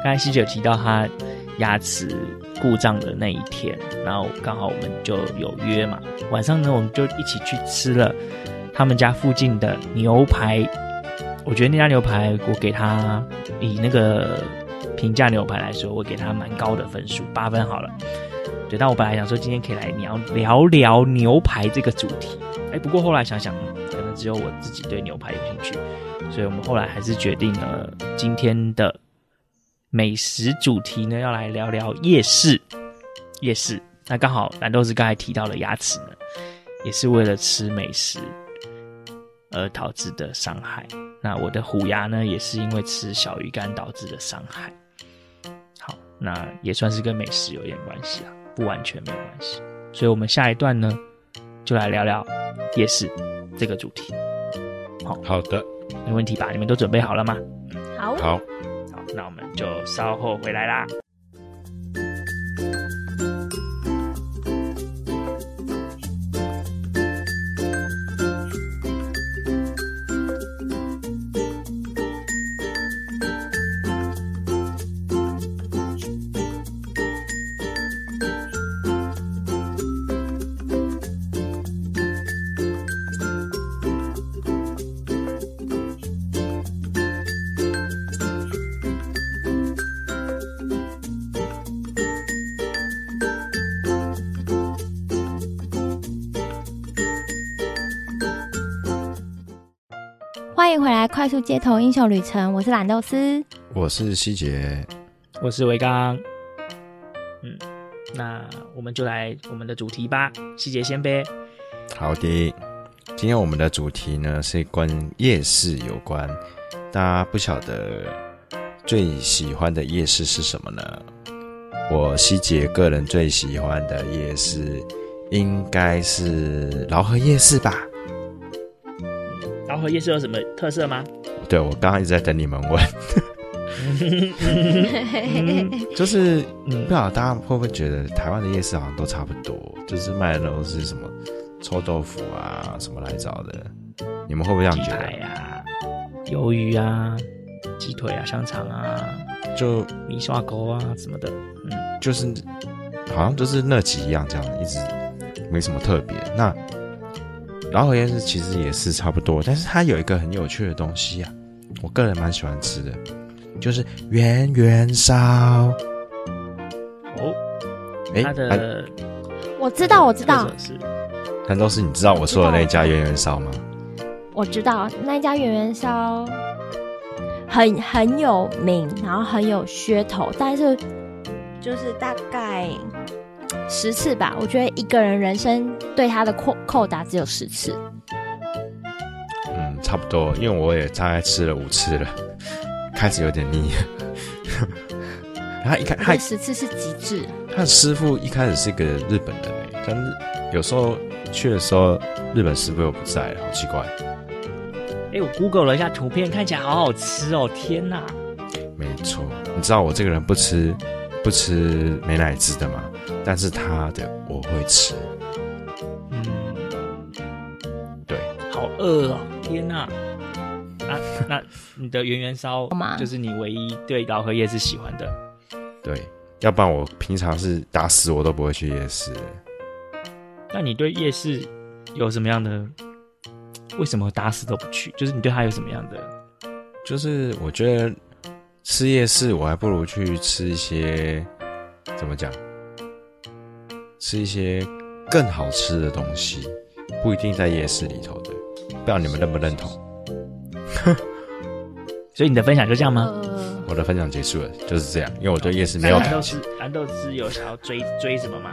刚才希姐有提到她牙齿故障的那一天，然后刚好我们就有约嘛，晚上呢我们就一起去吃了他们家附近的牛排。我觉得那家牛排，我给他以那个平价牛排来说，我给他蛮高的分数，八分好了。对，但我本来想说今天可以来聊聊聊牛排这个主题，哎，不过后来想想，可能只有我自己对牛排有兴趣，所以我们后来还是决定了今天的美食主题呢，要来聊聊夜市。夜市，那刚好蓝豆子刚才提到了牙齿呢，也是为了吃美食而导致的伤害。那我的虎牙呢，也是因为吃小鱼干导致的伤害。好，那也算是跟美食有点关系啊，不完全没有关系。所以，我们下一段呢，就来聊聊夜市这个主题。好，好的，没问题吧？你们都准备好了吗？好，好，好，那我们就稍后回来啦。迎回来，快速街头英雄旅程。我是懒豆丝，我是希杰，我是维刚。嗯，那我们就来我们的主题吧。希杰先呗。好的，今天我们的主题呢是跟夜市有关。大家不晓得最喜欢的夜市是什么呢？我希杰个人最喜欢的夜市应该是饶河夜市吧。饶河夜市有什么特色吗？对，我刚刚一直在等你们问，就是不知道大家会不会觉得台湾的夜市好像都差不多，就是卖的都是什么臭豆腐啊，什么来着的，你们会不会这样觉得？鸡排啊，鱿鱼啊，鸡腿啊，香肠啊，就米刷沟啊什么的，嗯，就是好像就是那几样这样，一直没什么特别。那饶河夜市其实也是差不多，但是它有一个很有趣的东西啊，我个人蛮喜欢吃的，就是圆圆烧。哦，哎、它的我知道，我知道，难道是你知道我说的那家圆圆烧吗？我知道那家圆圆烧很很有名，然后很有噱头，但是就是大概。十次吧，我觉得一个人人生对他的扣扣打只有十次。嗯，差不多，因为我也大概吃了五次了，开始有点腻。他一开，他十次是极致。他的师傅一开始是一个日本人，但是有时候去的时候，日本师傅又不在，好奇怪。哎，我 Google 了一下图片，看起来好好吃哦！天哪，没错，你知道我这个人不吃不吃美乃滋的吗？但是他的我会吃，嗯，对，好饿哦，天哪！那 那你的圆圆烧就是你唯一对老河夜市喜欢的，对，要不然我平常是打死我都不会去夜市。那你对夜市有什么样的？为什么打死都不去？就是你对他有什么样的？就是我觉得吃夜市，我还不如去吃一些怎么讲？吃一些更好吃的东西，不一定在夜市里头的，不知道你们认不认同？所以你的分享就这样吗？呃、我的分享结束了，就是这样，因为我对夜市没有。蓝豆丝，蓝豆丝有想要追追什么吗？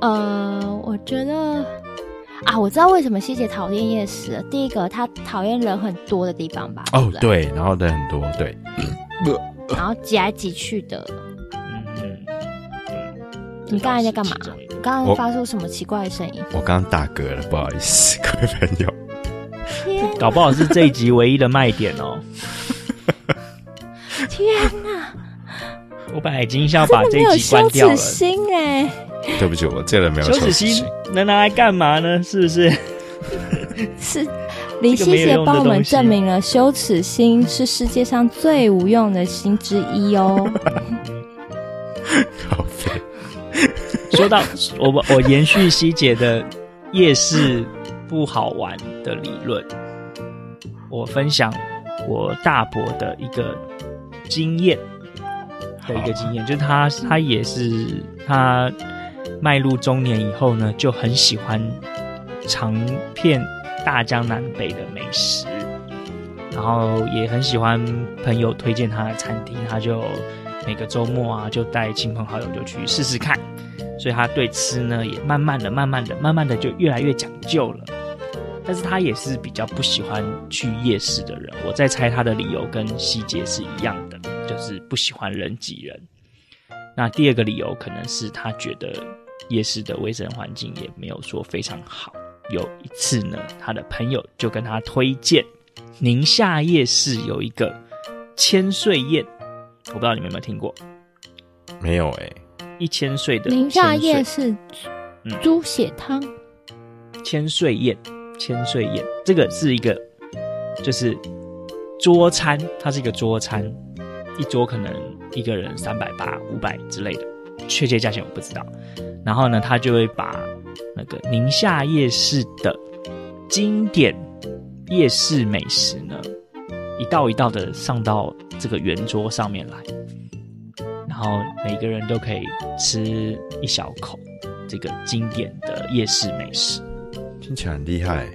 呃，我觉得啊，我知道为什么西姐讨厌夜市了。第一个，她讨厌人很多的地方吧？哦，对，然后人很多，对，然后挤来挤去的。你刚才在干嘛？刚刚发出什么奇怪的声音？我刚刚打嗝了，不好意思，各位朋友。搞不好是这一集唯一的卖点哦。天哪！我本来已经想要把这一集关掉了。羞耻心哎！对不起，我这人没有羞耻心，能拿来干嘛呢？是不是？是林夕姐帮我们证明了羞耻心是世界上最无用的心之一哦。说到我我延续希姐的夜市不好玩的理论，我分享我大伯的一个经验的一个经验，就是他他也是他迈入中年以后呢，就很喜欢尝遍大江南北的美食，然后也很喜欢朋友推荐他的餐厅，他就每个周末啊，就带亲朋好友就去试试看，所以他对吃呢也慢慢的、慢慢的、慢慢的就越来越讲究了。但是他也是比较不喜欢去夜市的人，我在猜他的理由跟希姐是一样的，就是不喜欢人挤人。那第二个理由可能是他觉得夜市的卫生环境也没有说非常好。有一次呢，他的朋友就跟他推荐宁夏夜市有一个千岁宴，我不知道你们有没有听过？没有哎、一千岁的宁夏夜市猪血汤，千岁宴，千岁宴，这个是一个就是桌餐，它是一个桌餐，一桌可能一个人三百八、五百之类的，确切价钱我不知道。然后呢，他就会把那个宁夏夜市的经典夜市美食呢，一道一道的上到这个圆桌上面来，然后每个人都可以吃一小口这个经典的夜市美食，听起来很厉害。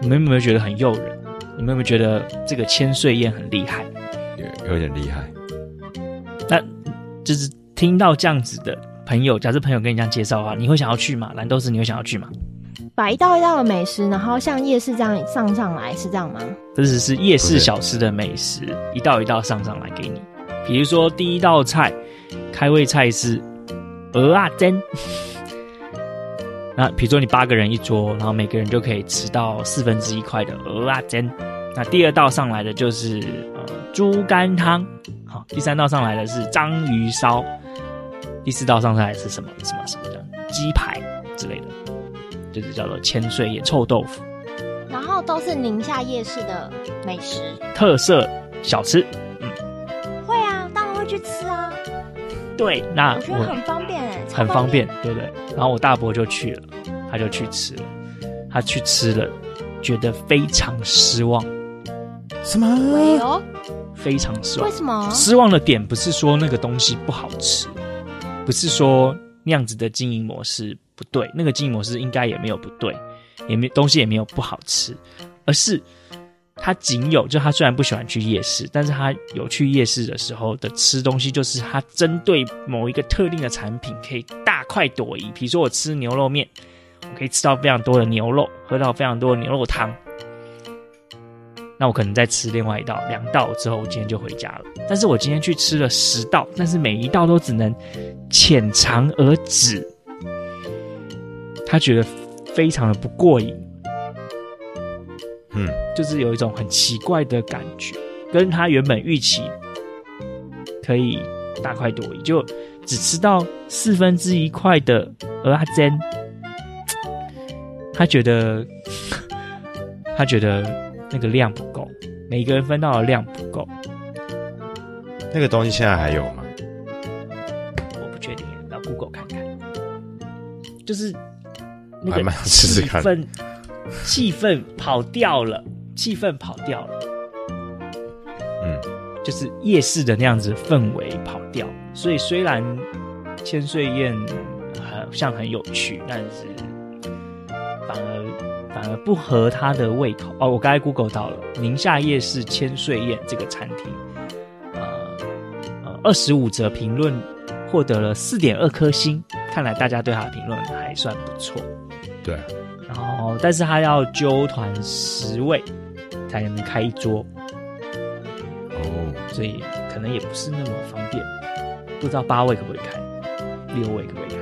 你们有没有觉得很诱人？你们有没有觉得这个千岁宴很厉害？有有点厉害。那就是听到这样子的。朋友，假设朋友跟你这样介绍的话，你会想要去吗？蓝豆丝，你会想要去吗？把一道一道的美食，然后像夜市这样上上来，是这样吗？这只是夜市小吃的美食，一道一道上上来给你。比如说第一道菜，开胃菜是鹅啊煎。那比如说你八个人一桌，然后每个人就可以吃到四分之一块的鹅啊煎。那第二道上来的就是呃猪肝汤，好，第三道上来的是章鱼烧。第四道上菜是什么什么什么的鸡排之类的，就是叫做千岁野臭豆腐，然后都是宁夏夜市的美食特色小吃。嗯，会啊，当然会去吃啊。对，那我觉得很方便哎，很方便，对不对？然后我大伯就去了，他就去吃了，他去吃了，觉得非常失望。什么？非常失望。为什么？失望的点不是说那个东西不好吃。不是说那样子的经营模式不对，那个经营模式应该也没有不对，也没东西也没有不好吃，而是他仅有就他虽然不喜欢去夜市，但是他有去夜市的时候的吃东西，就是他针对某一个特定的产品可以大快朵颐。比如说我吃牛肉面，我可以吃到非常多的牛肉，喝到非常多的牛肉汤。那我可能再吃另外一道、两道之后，我今天就回家了。但是我今天去吃了十道，但是每一道都只能浅尝而止。他觉得非常的不过瘾，嗯，就是有一种很奇怪的感觉，跟他原本预期可以大快朵颐，就只吃到四分之一块的蚵仔煎。他觉得，他觉得。那个量不够，每个人分到的量不够。那个东西现在还有吗？我不确定，到 Google 看看。就是那个气氛，气氛跑掉了，气氛跑掉了。嗯，就是夜市的那样子氛围跑掉。所以虽然千岁宴好像很有趣，但是反而。反而不合他的胃口哦。我刚才 Google 到了宁夏夜市千岁宴这个餐厅，呃呃，二十五则评论获得了四点二颗星，看来大家对他的评论还算不错。对，然后但是他要揪团十位才能开一桌，哦，所以可能也不是那么方便，不知道八位可不可以开，六位可不可以开。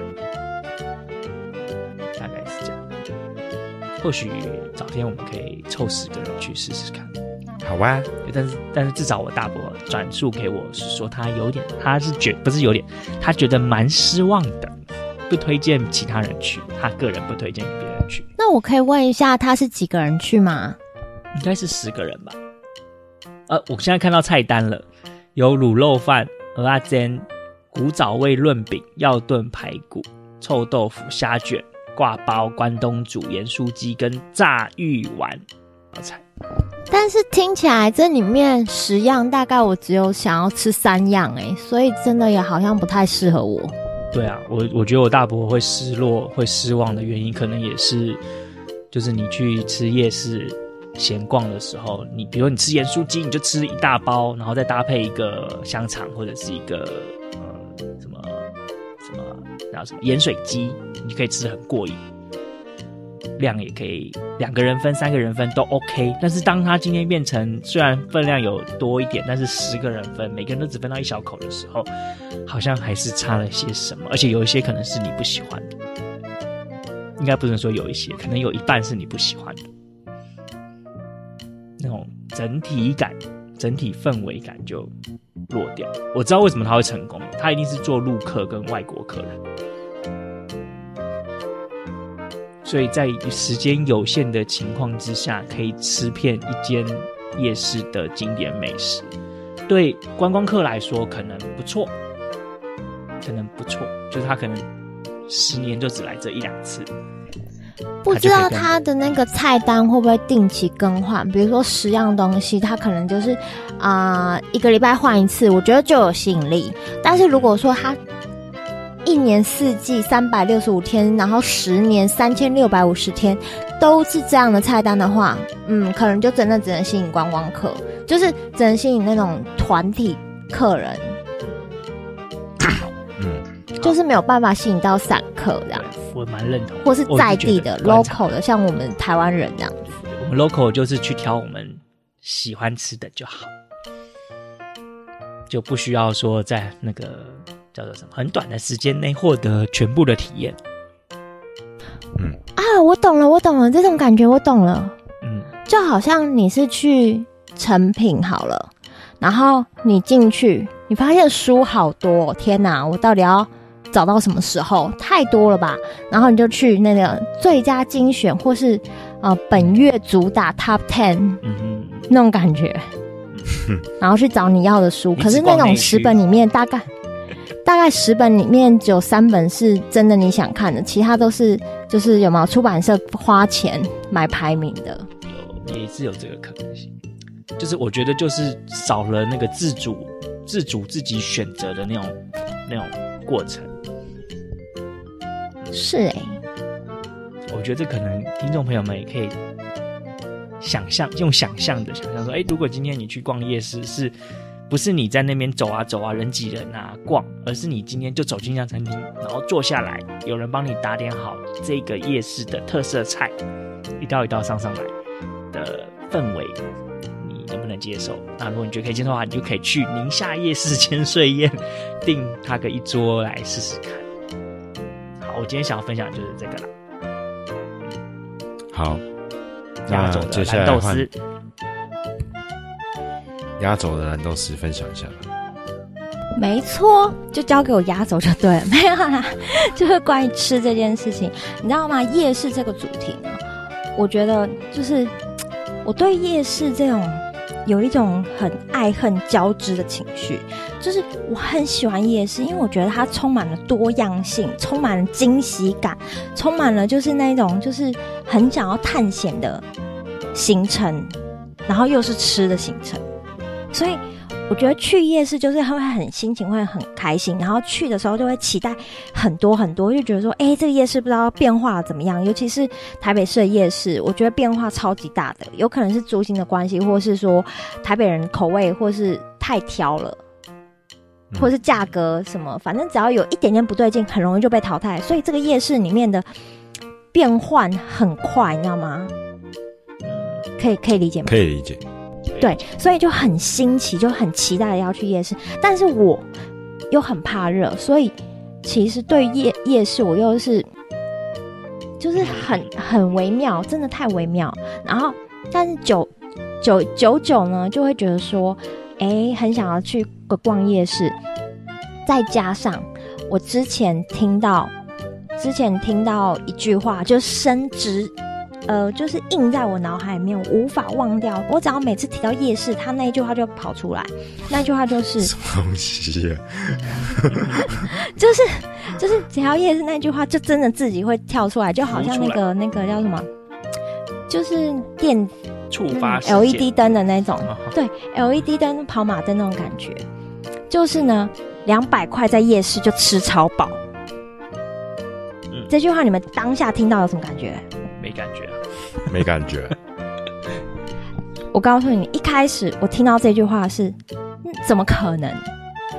大概是这样或许早天我们可以凑十个人去试试看，好啊？但是但是至少我大伯转述给我是说他有点，他是觉不是有点，他觉得蛮失望的，不推荐其他人去，他个人不推荐给别人去。那我可以问一下，他是几个人去吗？应该是十个人吧。呃，我现在看到菜单了，有卤肉饭、蚵仔煎、古早味润饼、药炖排骨、臭豆腐、虾卷、挂包、关东煮、盐酥鸡跟炸玉丸。好菜，但是听起来这里面十样大概我只有想要吃三样哎，所以真的也好像不太适合我。对啊，我我觉得我大伯会失落、会失望的原因，可能也是，就是你去吃夜市。闲逛的时候，你比如你吃盐酥鸡，你就吃一大包，然后再搭配一个香肠或者是一个呃什么什么然后什么盐水鸡，你可以吃的很过瘾，量也可以两个人分、三个人分都 OK。但是当它今天变成虽然分量有多一点，但是十个人分，每个人都只分到一小口的时候，好像还是差了些什么，而且有一些可能是你不喜欢的，应该不能说有一些，可能有一半是你不喜欢的。那种整体感、整体氛围感就落掉。我知道为什么他会成功，他一定是做陆客跟外国客人，所以在时间有限的情况之下，可以吃遍一间夜市的经典美食。对观光客来说，可能不错，可能不错，就是他可能十年就只来这一两次。不知道他的那个菜单会不会定期更换？比如说十样东西，他可能就是啊、一个礼拜换一次，我觉得就有吸引力。但是如果说他一年四季三百六十五天，然后十年三千六百五十天都是这样的菜单的话，嗯，可能就真的只能吸引观光客，就是只能吸引那种团体客人。嗯 就是没有办法吸引到散客这样子，我蛮认同，或是在地的 local 的，像我们台湾人这样子。我们 local 就是去挑我们喜欢吃的就好，就不需要说在那个叫做什么很短的时间内获得全部的体验。嗯啊，我懂了，我懂了，这种感觉我懂了。嗯，就好像你是去成品好了，然后你进去，你发现书好多，天哪，我到底要？找到什么时候太多了吧？然后你就去那个最佳精选，或是呃本月主打 Top Ten，嗯哼，那种感觉，然后去找你要的书。可是那种十本里面，大概大概十本里面只有三本是真的你想看的，其他都是就是有没有出版社花钱买排名的？有，也是有这个可能性。就是我觉得就是少了那个自主、自主自己选择的那种那种过程。是哎、欸，我觉得这可能听众朋友们也可以想象，用想象的想象说，哎，如果今天你去逛夜市，是不是你在那边走啊走啊，人挤人啊逛，而是你今天就走进一家餐厅，然后坐下来，有人帮你打点好这个夜市的特色菜，一道一道上上来的氛围，你能不能接受？那如果你觉得可以接受的话，你就可以去宁夏夜市千岁宴订他个一桌来试试看。好我今天想要分享的就是这个了。好，压轴的蓝豆丝，压轴的蓝豆丝分享一下吧。没错，就交给我压轴就对了，没有啦，就是关于吃这件事情，你知道吗？夜市这个主题呢，我觉得就是我对夜市这种。有一种很爱恨交织的情绪，就是我很喜欢夜市，因为我觉得它充满了多样性，充满了惊喜感，充满了就是那种就是很想要探险的行程，然后又是吃的行程，所以。我觉得去夜市就是会很心情会很开心，然后去的时候就会期待很多很多，就觉得说，哎，这个夜市不知道变化怎么样。尤其是台北市的夜市，我觉得变化超级大的，有可能是租金的关系，或是说台北人口味，或是太挑了，或是价格什么，反正只要有一点点不对劲，很容易就被淘汰。所以这个夜市里面的变换很快，你知道吗？可以可以理解吗？可以理解。对，所以就很新奇，就很期待要去夜市，但是我又很怕热，所以其实对夜夜市我又是就是很很微妙，真的太微妙。然后，但是久久久久呢，就会觉得说，哎，很想要去逛夜市。再加上我之前听到之前听到一句话，就深植呃，就是印在我脑海里面，我无法忘掉。我只要每次提到夜市，他那一句话就跑出来，那句话就是什么东西啊？就是就是只要夜市那句话，就真的自己会跳出来，就好像那个那个叫什么，就是电触发 LED 灯的那种，对 LED 灯跑马灯那种感觉，就是呢，两百块在夜市就吃超饱。嗯，这句话你们当下听到有什么感觉？没感觉。没感觉。我告诉你，一开始我听到这句话是，怎么可能？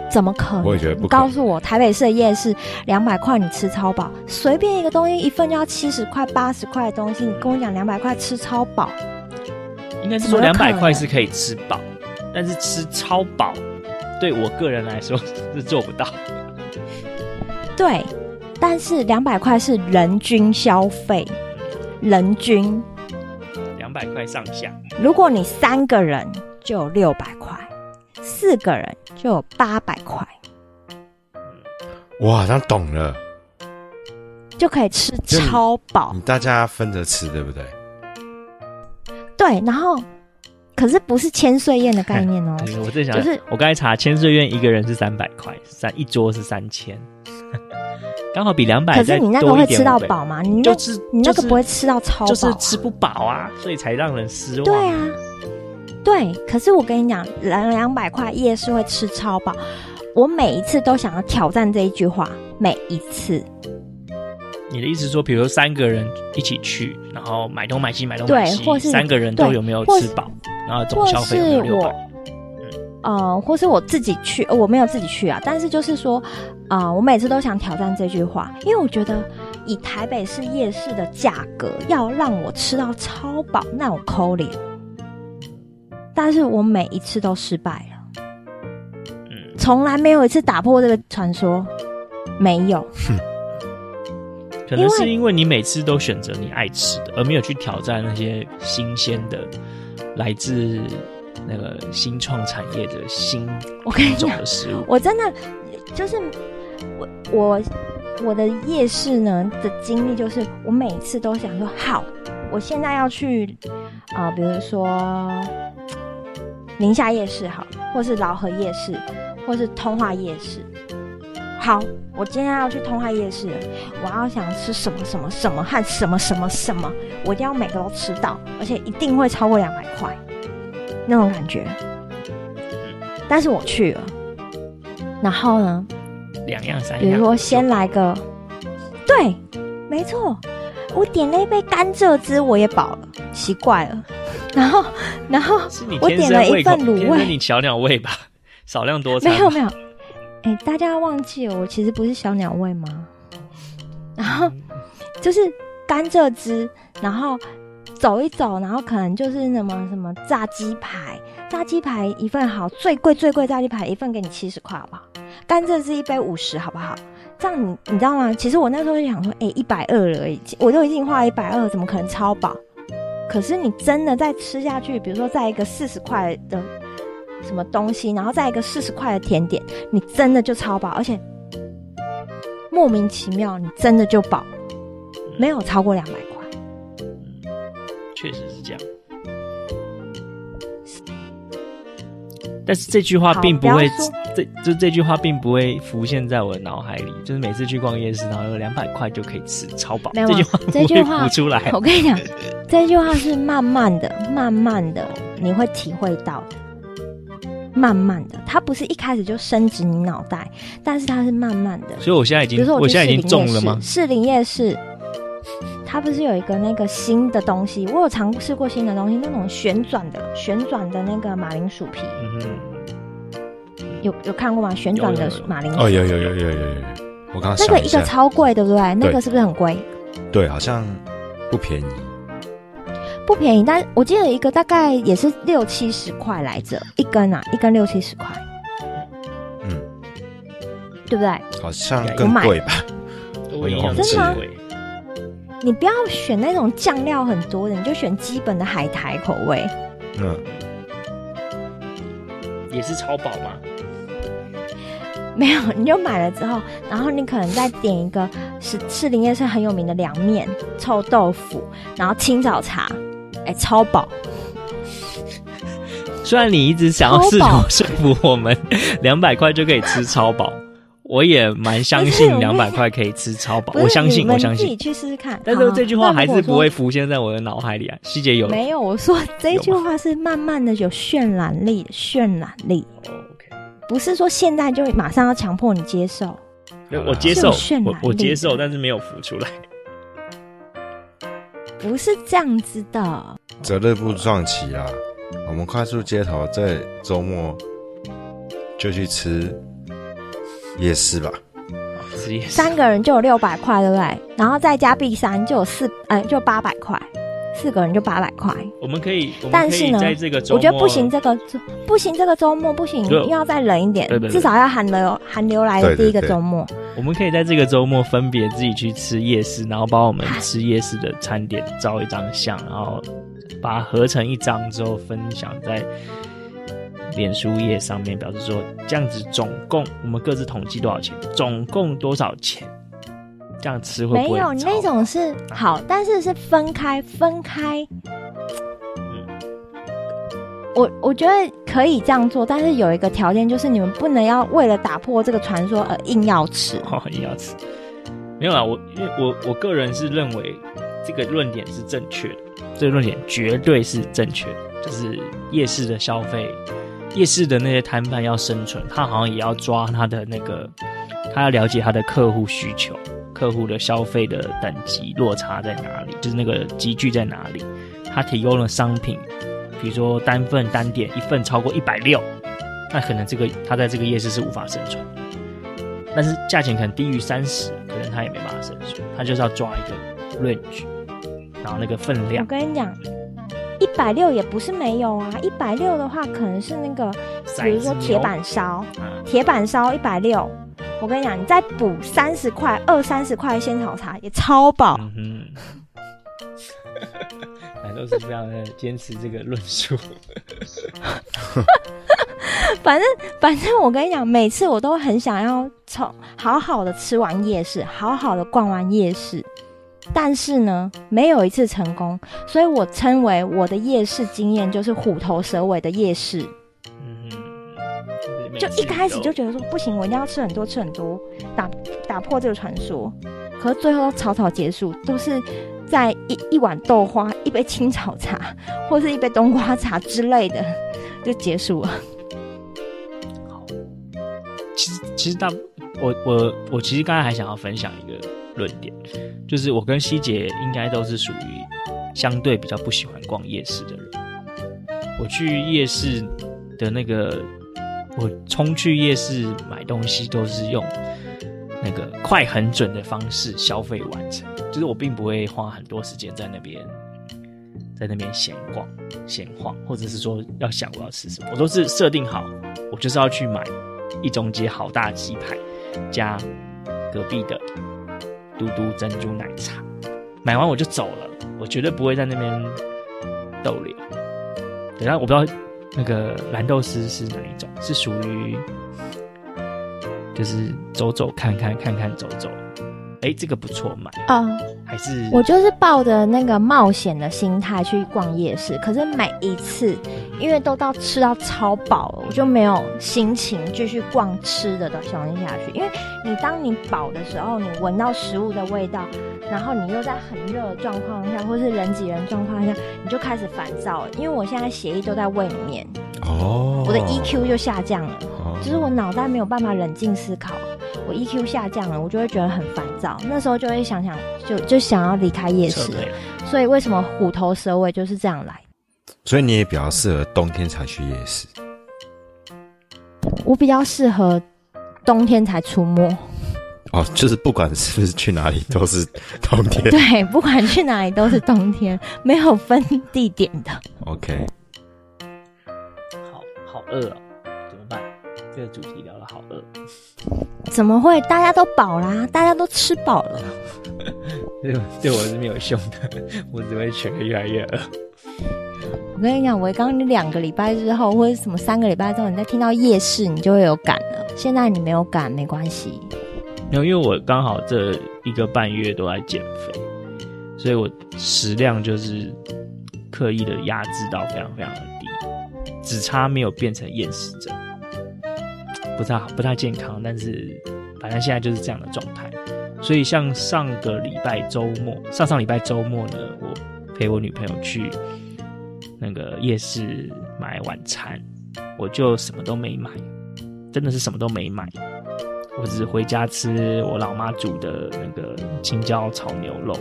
怎么可能？我也觉得不。你告诉我，台北市的夜市两百块你吃超饱，随便一个东西一份就要七十块、八十块的东西，你跟我讲两百块吃超饱？应该是说两百块是可以吃饱，但是吃超饱，对我个人来说 是做不到。对，但是两百块是人均消费。人均两百块上下。如果你三个人就有六百块，四个人就有八百块。我好像懂了，就可以吃超饱。大家分着吃，对不对？对，然后可是不是千岁宴的概念哦。我在想，就是我刚才查千岁宴一个人是三百块，三一桌是三千。刚好比两百，可是你那个会吃到饱吗？你那，你那个不会吃到超饱，就是吃不饱啊，所以才让人失望。对啊，对。可是我跟你讲，两两百块夜市会吃超饱，我每一次都想要挑战这一句话，每一次。你的意思说，比如说三个人一起去，然后买东买西，买东买西，或是三个人都有没有吃饱，然后总消费有没有六百？呃，或是我自己去，我没有自己去啊。但是就是说，啊、我每次都想挑战这句话，因为我觉得以台北市夜市的价格，要让我吃到超饱，那我抠脸。但是我每一次都失败了，从来没有一次打破这个传说，没有。可能是因为你每次都选择你爱吃的，而没有去挑战那些新鲜的，来自。那个新创产业的新种的食物，我，真的就是我我我的夜市呢的经历，就是我每次都想说，好，我现在要去啊、呃，比如说宁夏夜市，好，或是饶河夜市，或是通化夜市。好，我今天要去通化夜市，我要想吃什么什么什么和什么什么什么，我一定要每个都吃到，而且一定会超过两百块。那种感觉，但是我去了，然后呢，两样三样，比如说先来个，对，没错，我点了一杯甘蔗汁，我也饱了，奇怪了，然后，然后我点了一份卤味，你小鸟胃吧，少量多餐，没有没有，哎、欸，大家忘记了，我其实不是小鸟胃吗？然后就是甘蔗汁，然后。走一走，然后可能就是什么什么炸鸡排，炸鸡排一份好，最贵最贵炸鸡排一份给你七十块，好不好？甘蔗汁一杯五十，好不好？这样你你知道吗？其实我那时候就想说，哎、欸，一百二了，已经，我都已经花了一百二，怎么可能超饱？可是你真的再吃下去，比如说再一个四十块的什么东西，然后再一个四十块的甜点，你真的就超饱，而且莫名其妙，你真的就饱，没有超过两百。确实是这样，但是这句话并不会，这就这句话并不会浮现在我的脑海里。就是每次去逛夜市，然后有两百块就可以吃超饱，这句话这句话浮出来。我跟你讲，这句话是慢慢的、慢慢的，你会体会到的。慢慢的，它不是一开始就深植你脑袋，但是它是慢慢的。所以我现在已经，比如说我，我现在已经中了吗？士林夜市。它不是有一个那个新的东西？我有尝试过新的东西，那种旋转的、旋转的那个马铃薯皮，嗯、有有看过吗？旋转的马铃薯？哦，有有有有有有有。我刚刚那个一个超贵，对不对？那个是不是很贵？对，好像不便宜。不便宜，但我记得一个大概也是六七十块来着，一根啊，一根六七十块。嗯，对不对？好像更贵吧？我有真的吗？你不要选那种酱料很多的，你就选基本的海苔口味。嗯，也是超饱吗？没有，你就买了之后，然后你可能再点一个是士林夜市很有名的凉面、臭豆腐，然后清早茶，哎，超饱。虽然你一直想要试图说服我们，两百块就可以吃超饱，我也蛮相信两百块可以吃超饱。我相信，我相信。自己去试试看。但是这句话还是不会浮现在我的脑海里啊。细节有没有？我说这句话是慢慢的有渲染力，渲染力。OK，不是说现在就马上要强迫你接受。我接受，我我接受，但是没有浮出来。不是这样子的。择日不撞期啊。我们快速街头在周末就去吃夜市吧。三个人就有六百块，对不对？然后再加 B 三就有四，哎，就八百块。四个人就八百块。我们可以，但是呢，在这个周我觉得不行，这个不行，这个周末不行，又要再冷一点，对对对，至少要寒流寒流来的第一个周末。对对对，我们可以在这个周末分别自己去吃夜市，然后把我们吃夜市的餐点照一张相，然后。把它合成一张之后分享在脸书页上面，表示说这样子总共我们各自统计多少钱，总共多少钱，这样吃会不会？没有那种是好，但是是分开分开。嗯，我我觉得可以这样做，但是有一个条件，就是你们不能要为了打破这个传说而硬要吃。哦，硬要吃？没有啊，我因为我我个人是认为这个论点是正确的。这个论点绝对是正确的，就是夜市的消费，夜市的那些摊贩要生存，他好像也要抓他的那个，他要了解他的客户需求，客户的消费的等级落差在哪里，就是那个集聚在哪里。他提供了商品，比如说单份单点一份超过一百六，那可能这个他在这个夜市是无法生存。但是价钱可能低于三十，可能他也没办法生存，他就是要抓一个 range。然后那个分量，我跟你讲，一百六也不是没有啊。一百六的话，可能是那个，比如说铁板烧，铁板烧一百六。我跟你讲，你再补三十块，二三十块仙草茶也超饱。嗯哼，都是非常的坚持这个论述。反正反正我跟你讲，每次我都很想要从好好的吃完夜市，好好的逛完夜市。但是呢，没有一次成功，所以我称为我的夜市经验就是虎头蛇尾的夜市。嗯，就一开始就觉得说不行，我一定要吃很多吃很多，打打破这个传说。可是最后草草结束，都是在一一碗豆花、一杯青草茶，或是一杯冬瓜茶之类的就结束了。好，其实其实大我我我其实刚才还想要分享一个。论点就是，我跟希姐应该都是属于相对比较不喜欢逛夜市的人。我去夜市的那个，我冲去夜市买东西都是用那个快很准的方式消费完成，就是我并不会花很多时间在那边在那边闲逛闲晃，或者是说要想我要吃什么，我都是设定好，我就是要去买一中街好大鸡排加隔壁的。嘟嘟珍珠奶茶，买完我就走了，我绝对不会在那边逗留。等下我不知道那个蓝豆丝是哪一种，是属于就是走走看看看看走走。哎，这个不错，买啊，还是我就是抱着那个冒险的心态去逛夜市，可是每一次因为都到吃到超饱了，我就没有心情继续逛吃的的东西下去。因为你当你饱的时候，你闻到食物的味道，然后你又在很热的状况下，或是人挤人状况下，你就开始烦躁了。因为我现在血液都在胃里面，哦，我的 EQ 就下降了，就是我脑袋没有办法冷静思考。我 EQ 下降了，我就会觉得很烦躁。那时候就会想想，就就想要离开夜市。所以为什么虎头蛇尾就是这样来？所以你也比较适合冬天才去夜市。我比较适合冬天才出没。哦，就是不管是不是去哪里都是冬天。对，不管去哪里都是冬天，没有分地点的。OK。好好饿啊，怎么办？这个主题聊得好饿。怎么会？大家都饱啦，大家都吃饱了。对，对我是没有用的，我只会觉得越来越饿。我跟你讲，我刚你两个礼拜之后，或者什么三个礼拜之后，你再听到夜市，你就会有感了。现在你没有感，没关系。没有，因为我刚好这一个半月都在减肥，所以我食量就是刻意的压制到非常非常的低，只差没有变成厌食症，不太好，不太健康。但是反正现在就是这样的状态，所以像上个礼拜周末，上上礼拜周末呢，我陪我女朋友去那个夜市买晚餐，我就什么都没买，真的是什么都没买。我只是回家吃我老妈煮的那个青椒炒牛肉，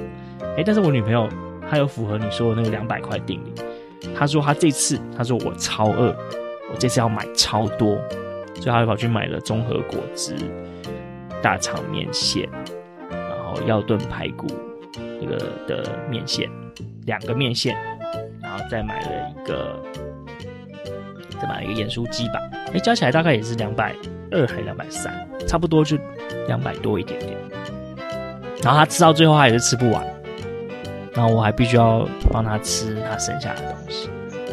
哎，但是我女朋友她有符合你说的那个两百块定理，她说她这次她说我超饿，我这次要买超多，所以她就跑去买了综合果汁、大肠面线，后药炖排骨这个的面线，两个面线，然后再买了一个，再买了一个盐酥鸡吧，哎，加起来大概也是两百二还是两百三。差不多就两百多一点点，然后他吃到最后他也是吃不完，然后我还必须要帮他吃他剩下的东西，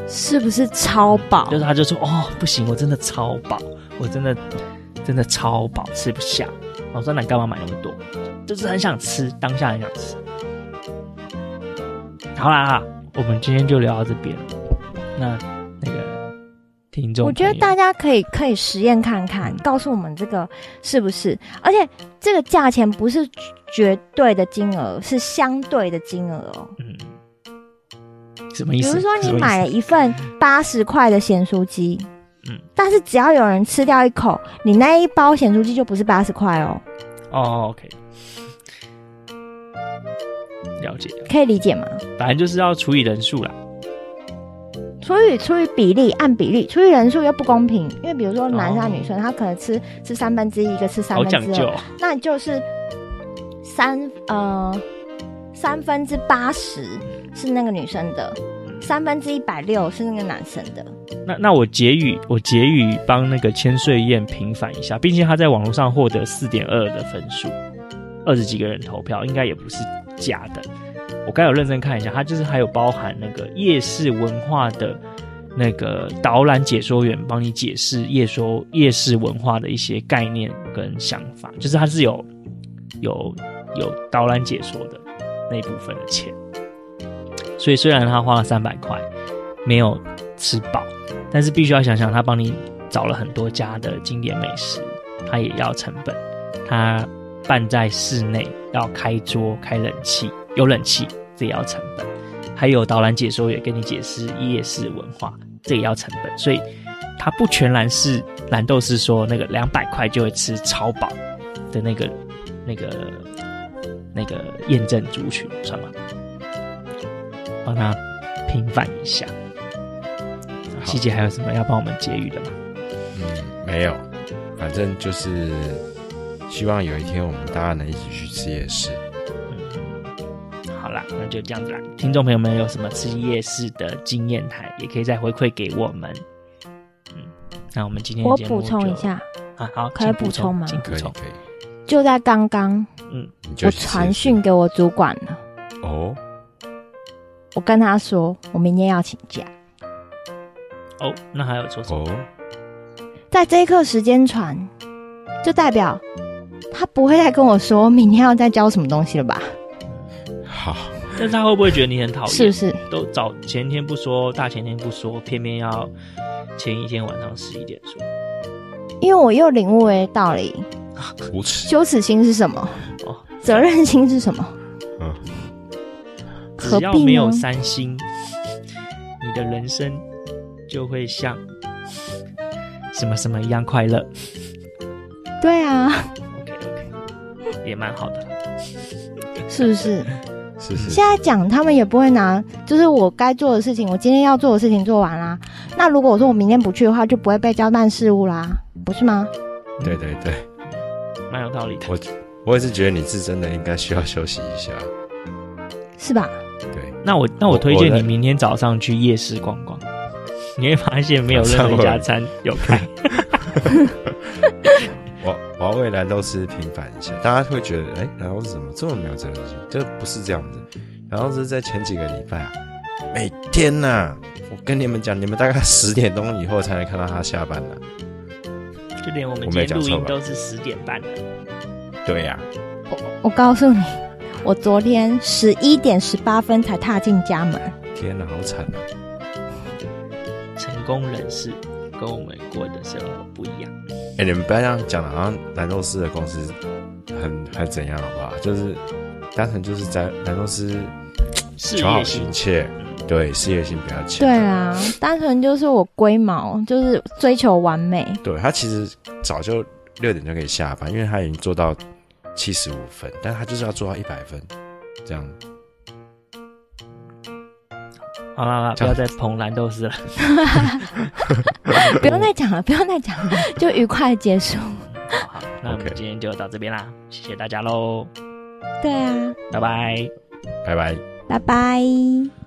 是不是超饱？就是他就说哦不行，我真的超饱，我真的真的超饱，吃不下。我说那你干嘛买那么多？就是很想吃，当下很想吃。好啦哈，我们今天就聊到这边，那那个听众。我觉得大家可以可以实验看看，告诉我们这个是不是？而且这个价钱不是绝对的金额，是相对的金额哦。嗯，什么意思？比如说你买了一份八十块的咸酥鸡，嗯，但是只要有人吃掉一口，你那一包咸酥鸡就不是八十块哦。哦，OK，了解，可以理解吗？反正就是要除以人数啦。除以除以比例，按比例，除以人数又不公平，因为比如说男生女生，他可能吃吃三分之一，一个吃三分之那就是三呃三分之八十是那个女生的，三分之一百六是那个男生的。那那我结语，我结语帮那个千岁宴平反一下，毕竟他在网络上获得四点二的分数，二十几个人投票，应该也不是假的。我刚有认真看一下，它就是还有包含那个夜市文化的那个导览解说员帮你解释夜说夜市文化的一些概念跟想法，就是它是有有有导览解说的那一部分的钱。所以虽然他花了三百块没有吃饱，但是必须要想想他帮你找了很多家的经典美食，他也要成本。他办在室内要开桌开冷气。有冷气，这也要成本；还有导览解说也跟你解释夜市文化，这也要成本。所以，它不全然是蓝豆是说那个两百块就会吃超饱的那个、那个、那个验证族群，算吗？帮他平反一下。细节还有什么要帮我们结语的吗？嗯，没有，反正就是希望有一天我们大家能一起去吃夜市。好啦那就这样子啦，听众朋友们有什么吃夜市的经验谈，也可以再回馈给我们。嗯，那我们今天我补充一下啊，好，可以补充吗？可以，可以。就在刚刚，嗯，我传讯给我主管了。哦，我跟他说，我明天要请假。哦，那还有说什么？哦，在这一刻时间传，就代表他不会再跟我说明天要再交什么东西了吧？好。但是他会不会觉得你很讨厌？是不是？都早前天不说，大前天不说，偏偏要前一天晚上十一点说？因为我又领悟为道理，无耻。羞耻心是什么？哦，责任心是什么？嗯，只要没有三星，你的人生就会像什么什么一样快乐。对啊。蛮好的，是不是？是是，现在讲他们也不会拿，就是我该做的事情，我今天要做的事情做完啦。那如果我说我明天不去的话，就不会被交办事务啦，不是吗？对对对，蛮有道理的。我我也是觉得你是真的应该需要休息一下，是吧？对，那我那我推荐你明天早上去夜市逛逛，你会发现没有任何一家餐有开。我要为蓝豆丝平反一下，大家会觉得，哎、欸，蓝豆丝怎么这么没有责任心？这不是这样子，然后是在前几个礼拜啊，每天呐、啊，我跟你们讲，你们大概十点钟以后才能看到他下班了。就连我们今天录音都是十点半了。对呀、啊。我我告诉你，我昨天十一点十八分才踏进家门。天哪，好惨啊！成功人士跟我们过的生活不一样。哎、欸，你们不要这样讲了，好像兰州市的公司很还怎样，好不好？就是单纯就是在兰州市求好心切，对，事业心比较强。对啊，单纯就是我龟毛，就是追求完美。对，他其实早就六点就可以下班，因为他已经做到七十五分，但他就是要做到一百分，这样。好了好了，不要再捧蓝豆丝了。不用再讲了，不用再讲了，就愉快结束。好，那我们今天就到这边啦.谢谢大家喽。对啊，拜拜，拜拜，拜拜。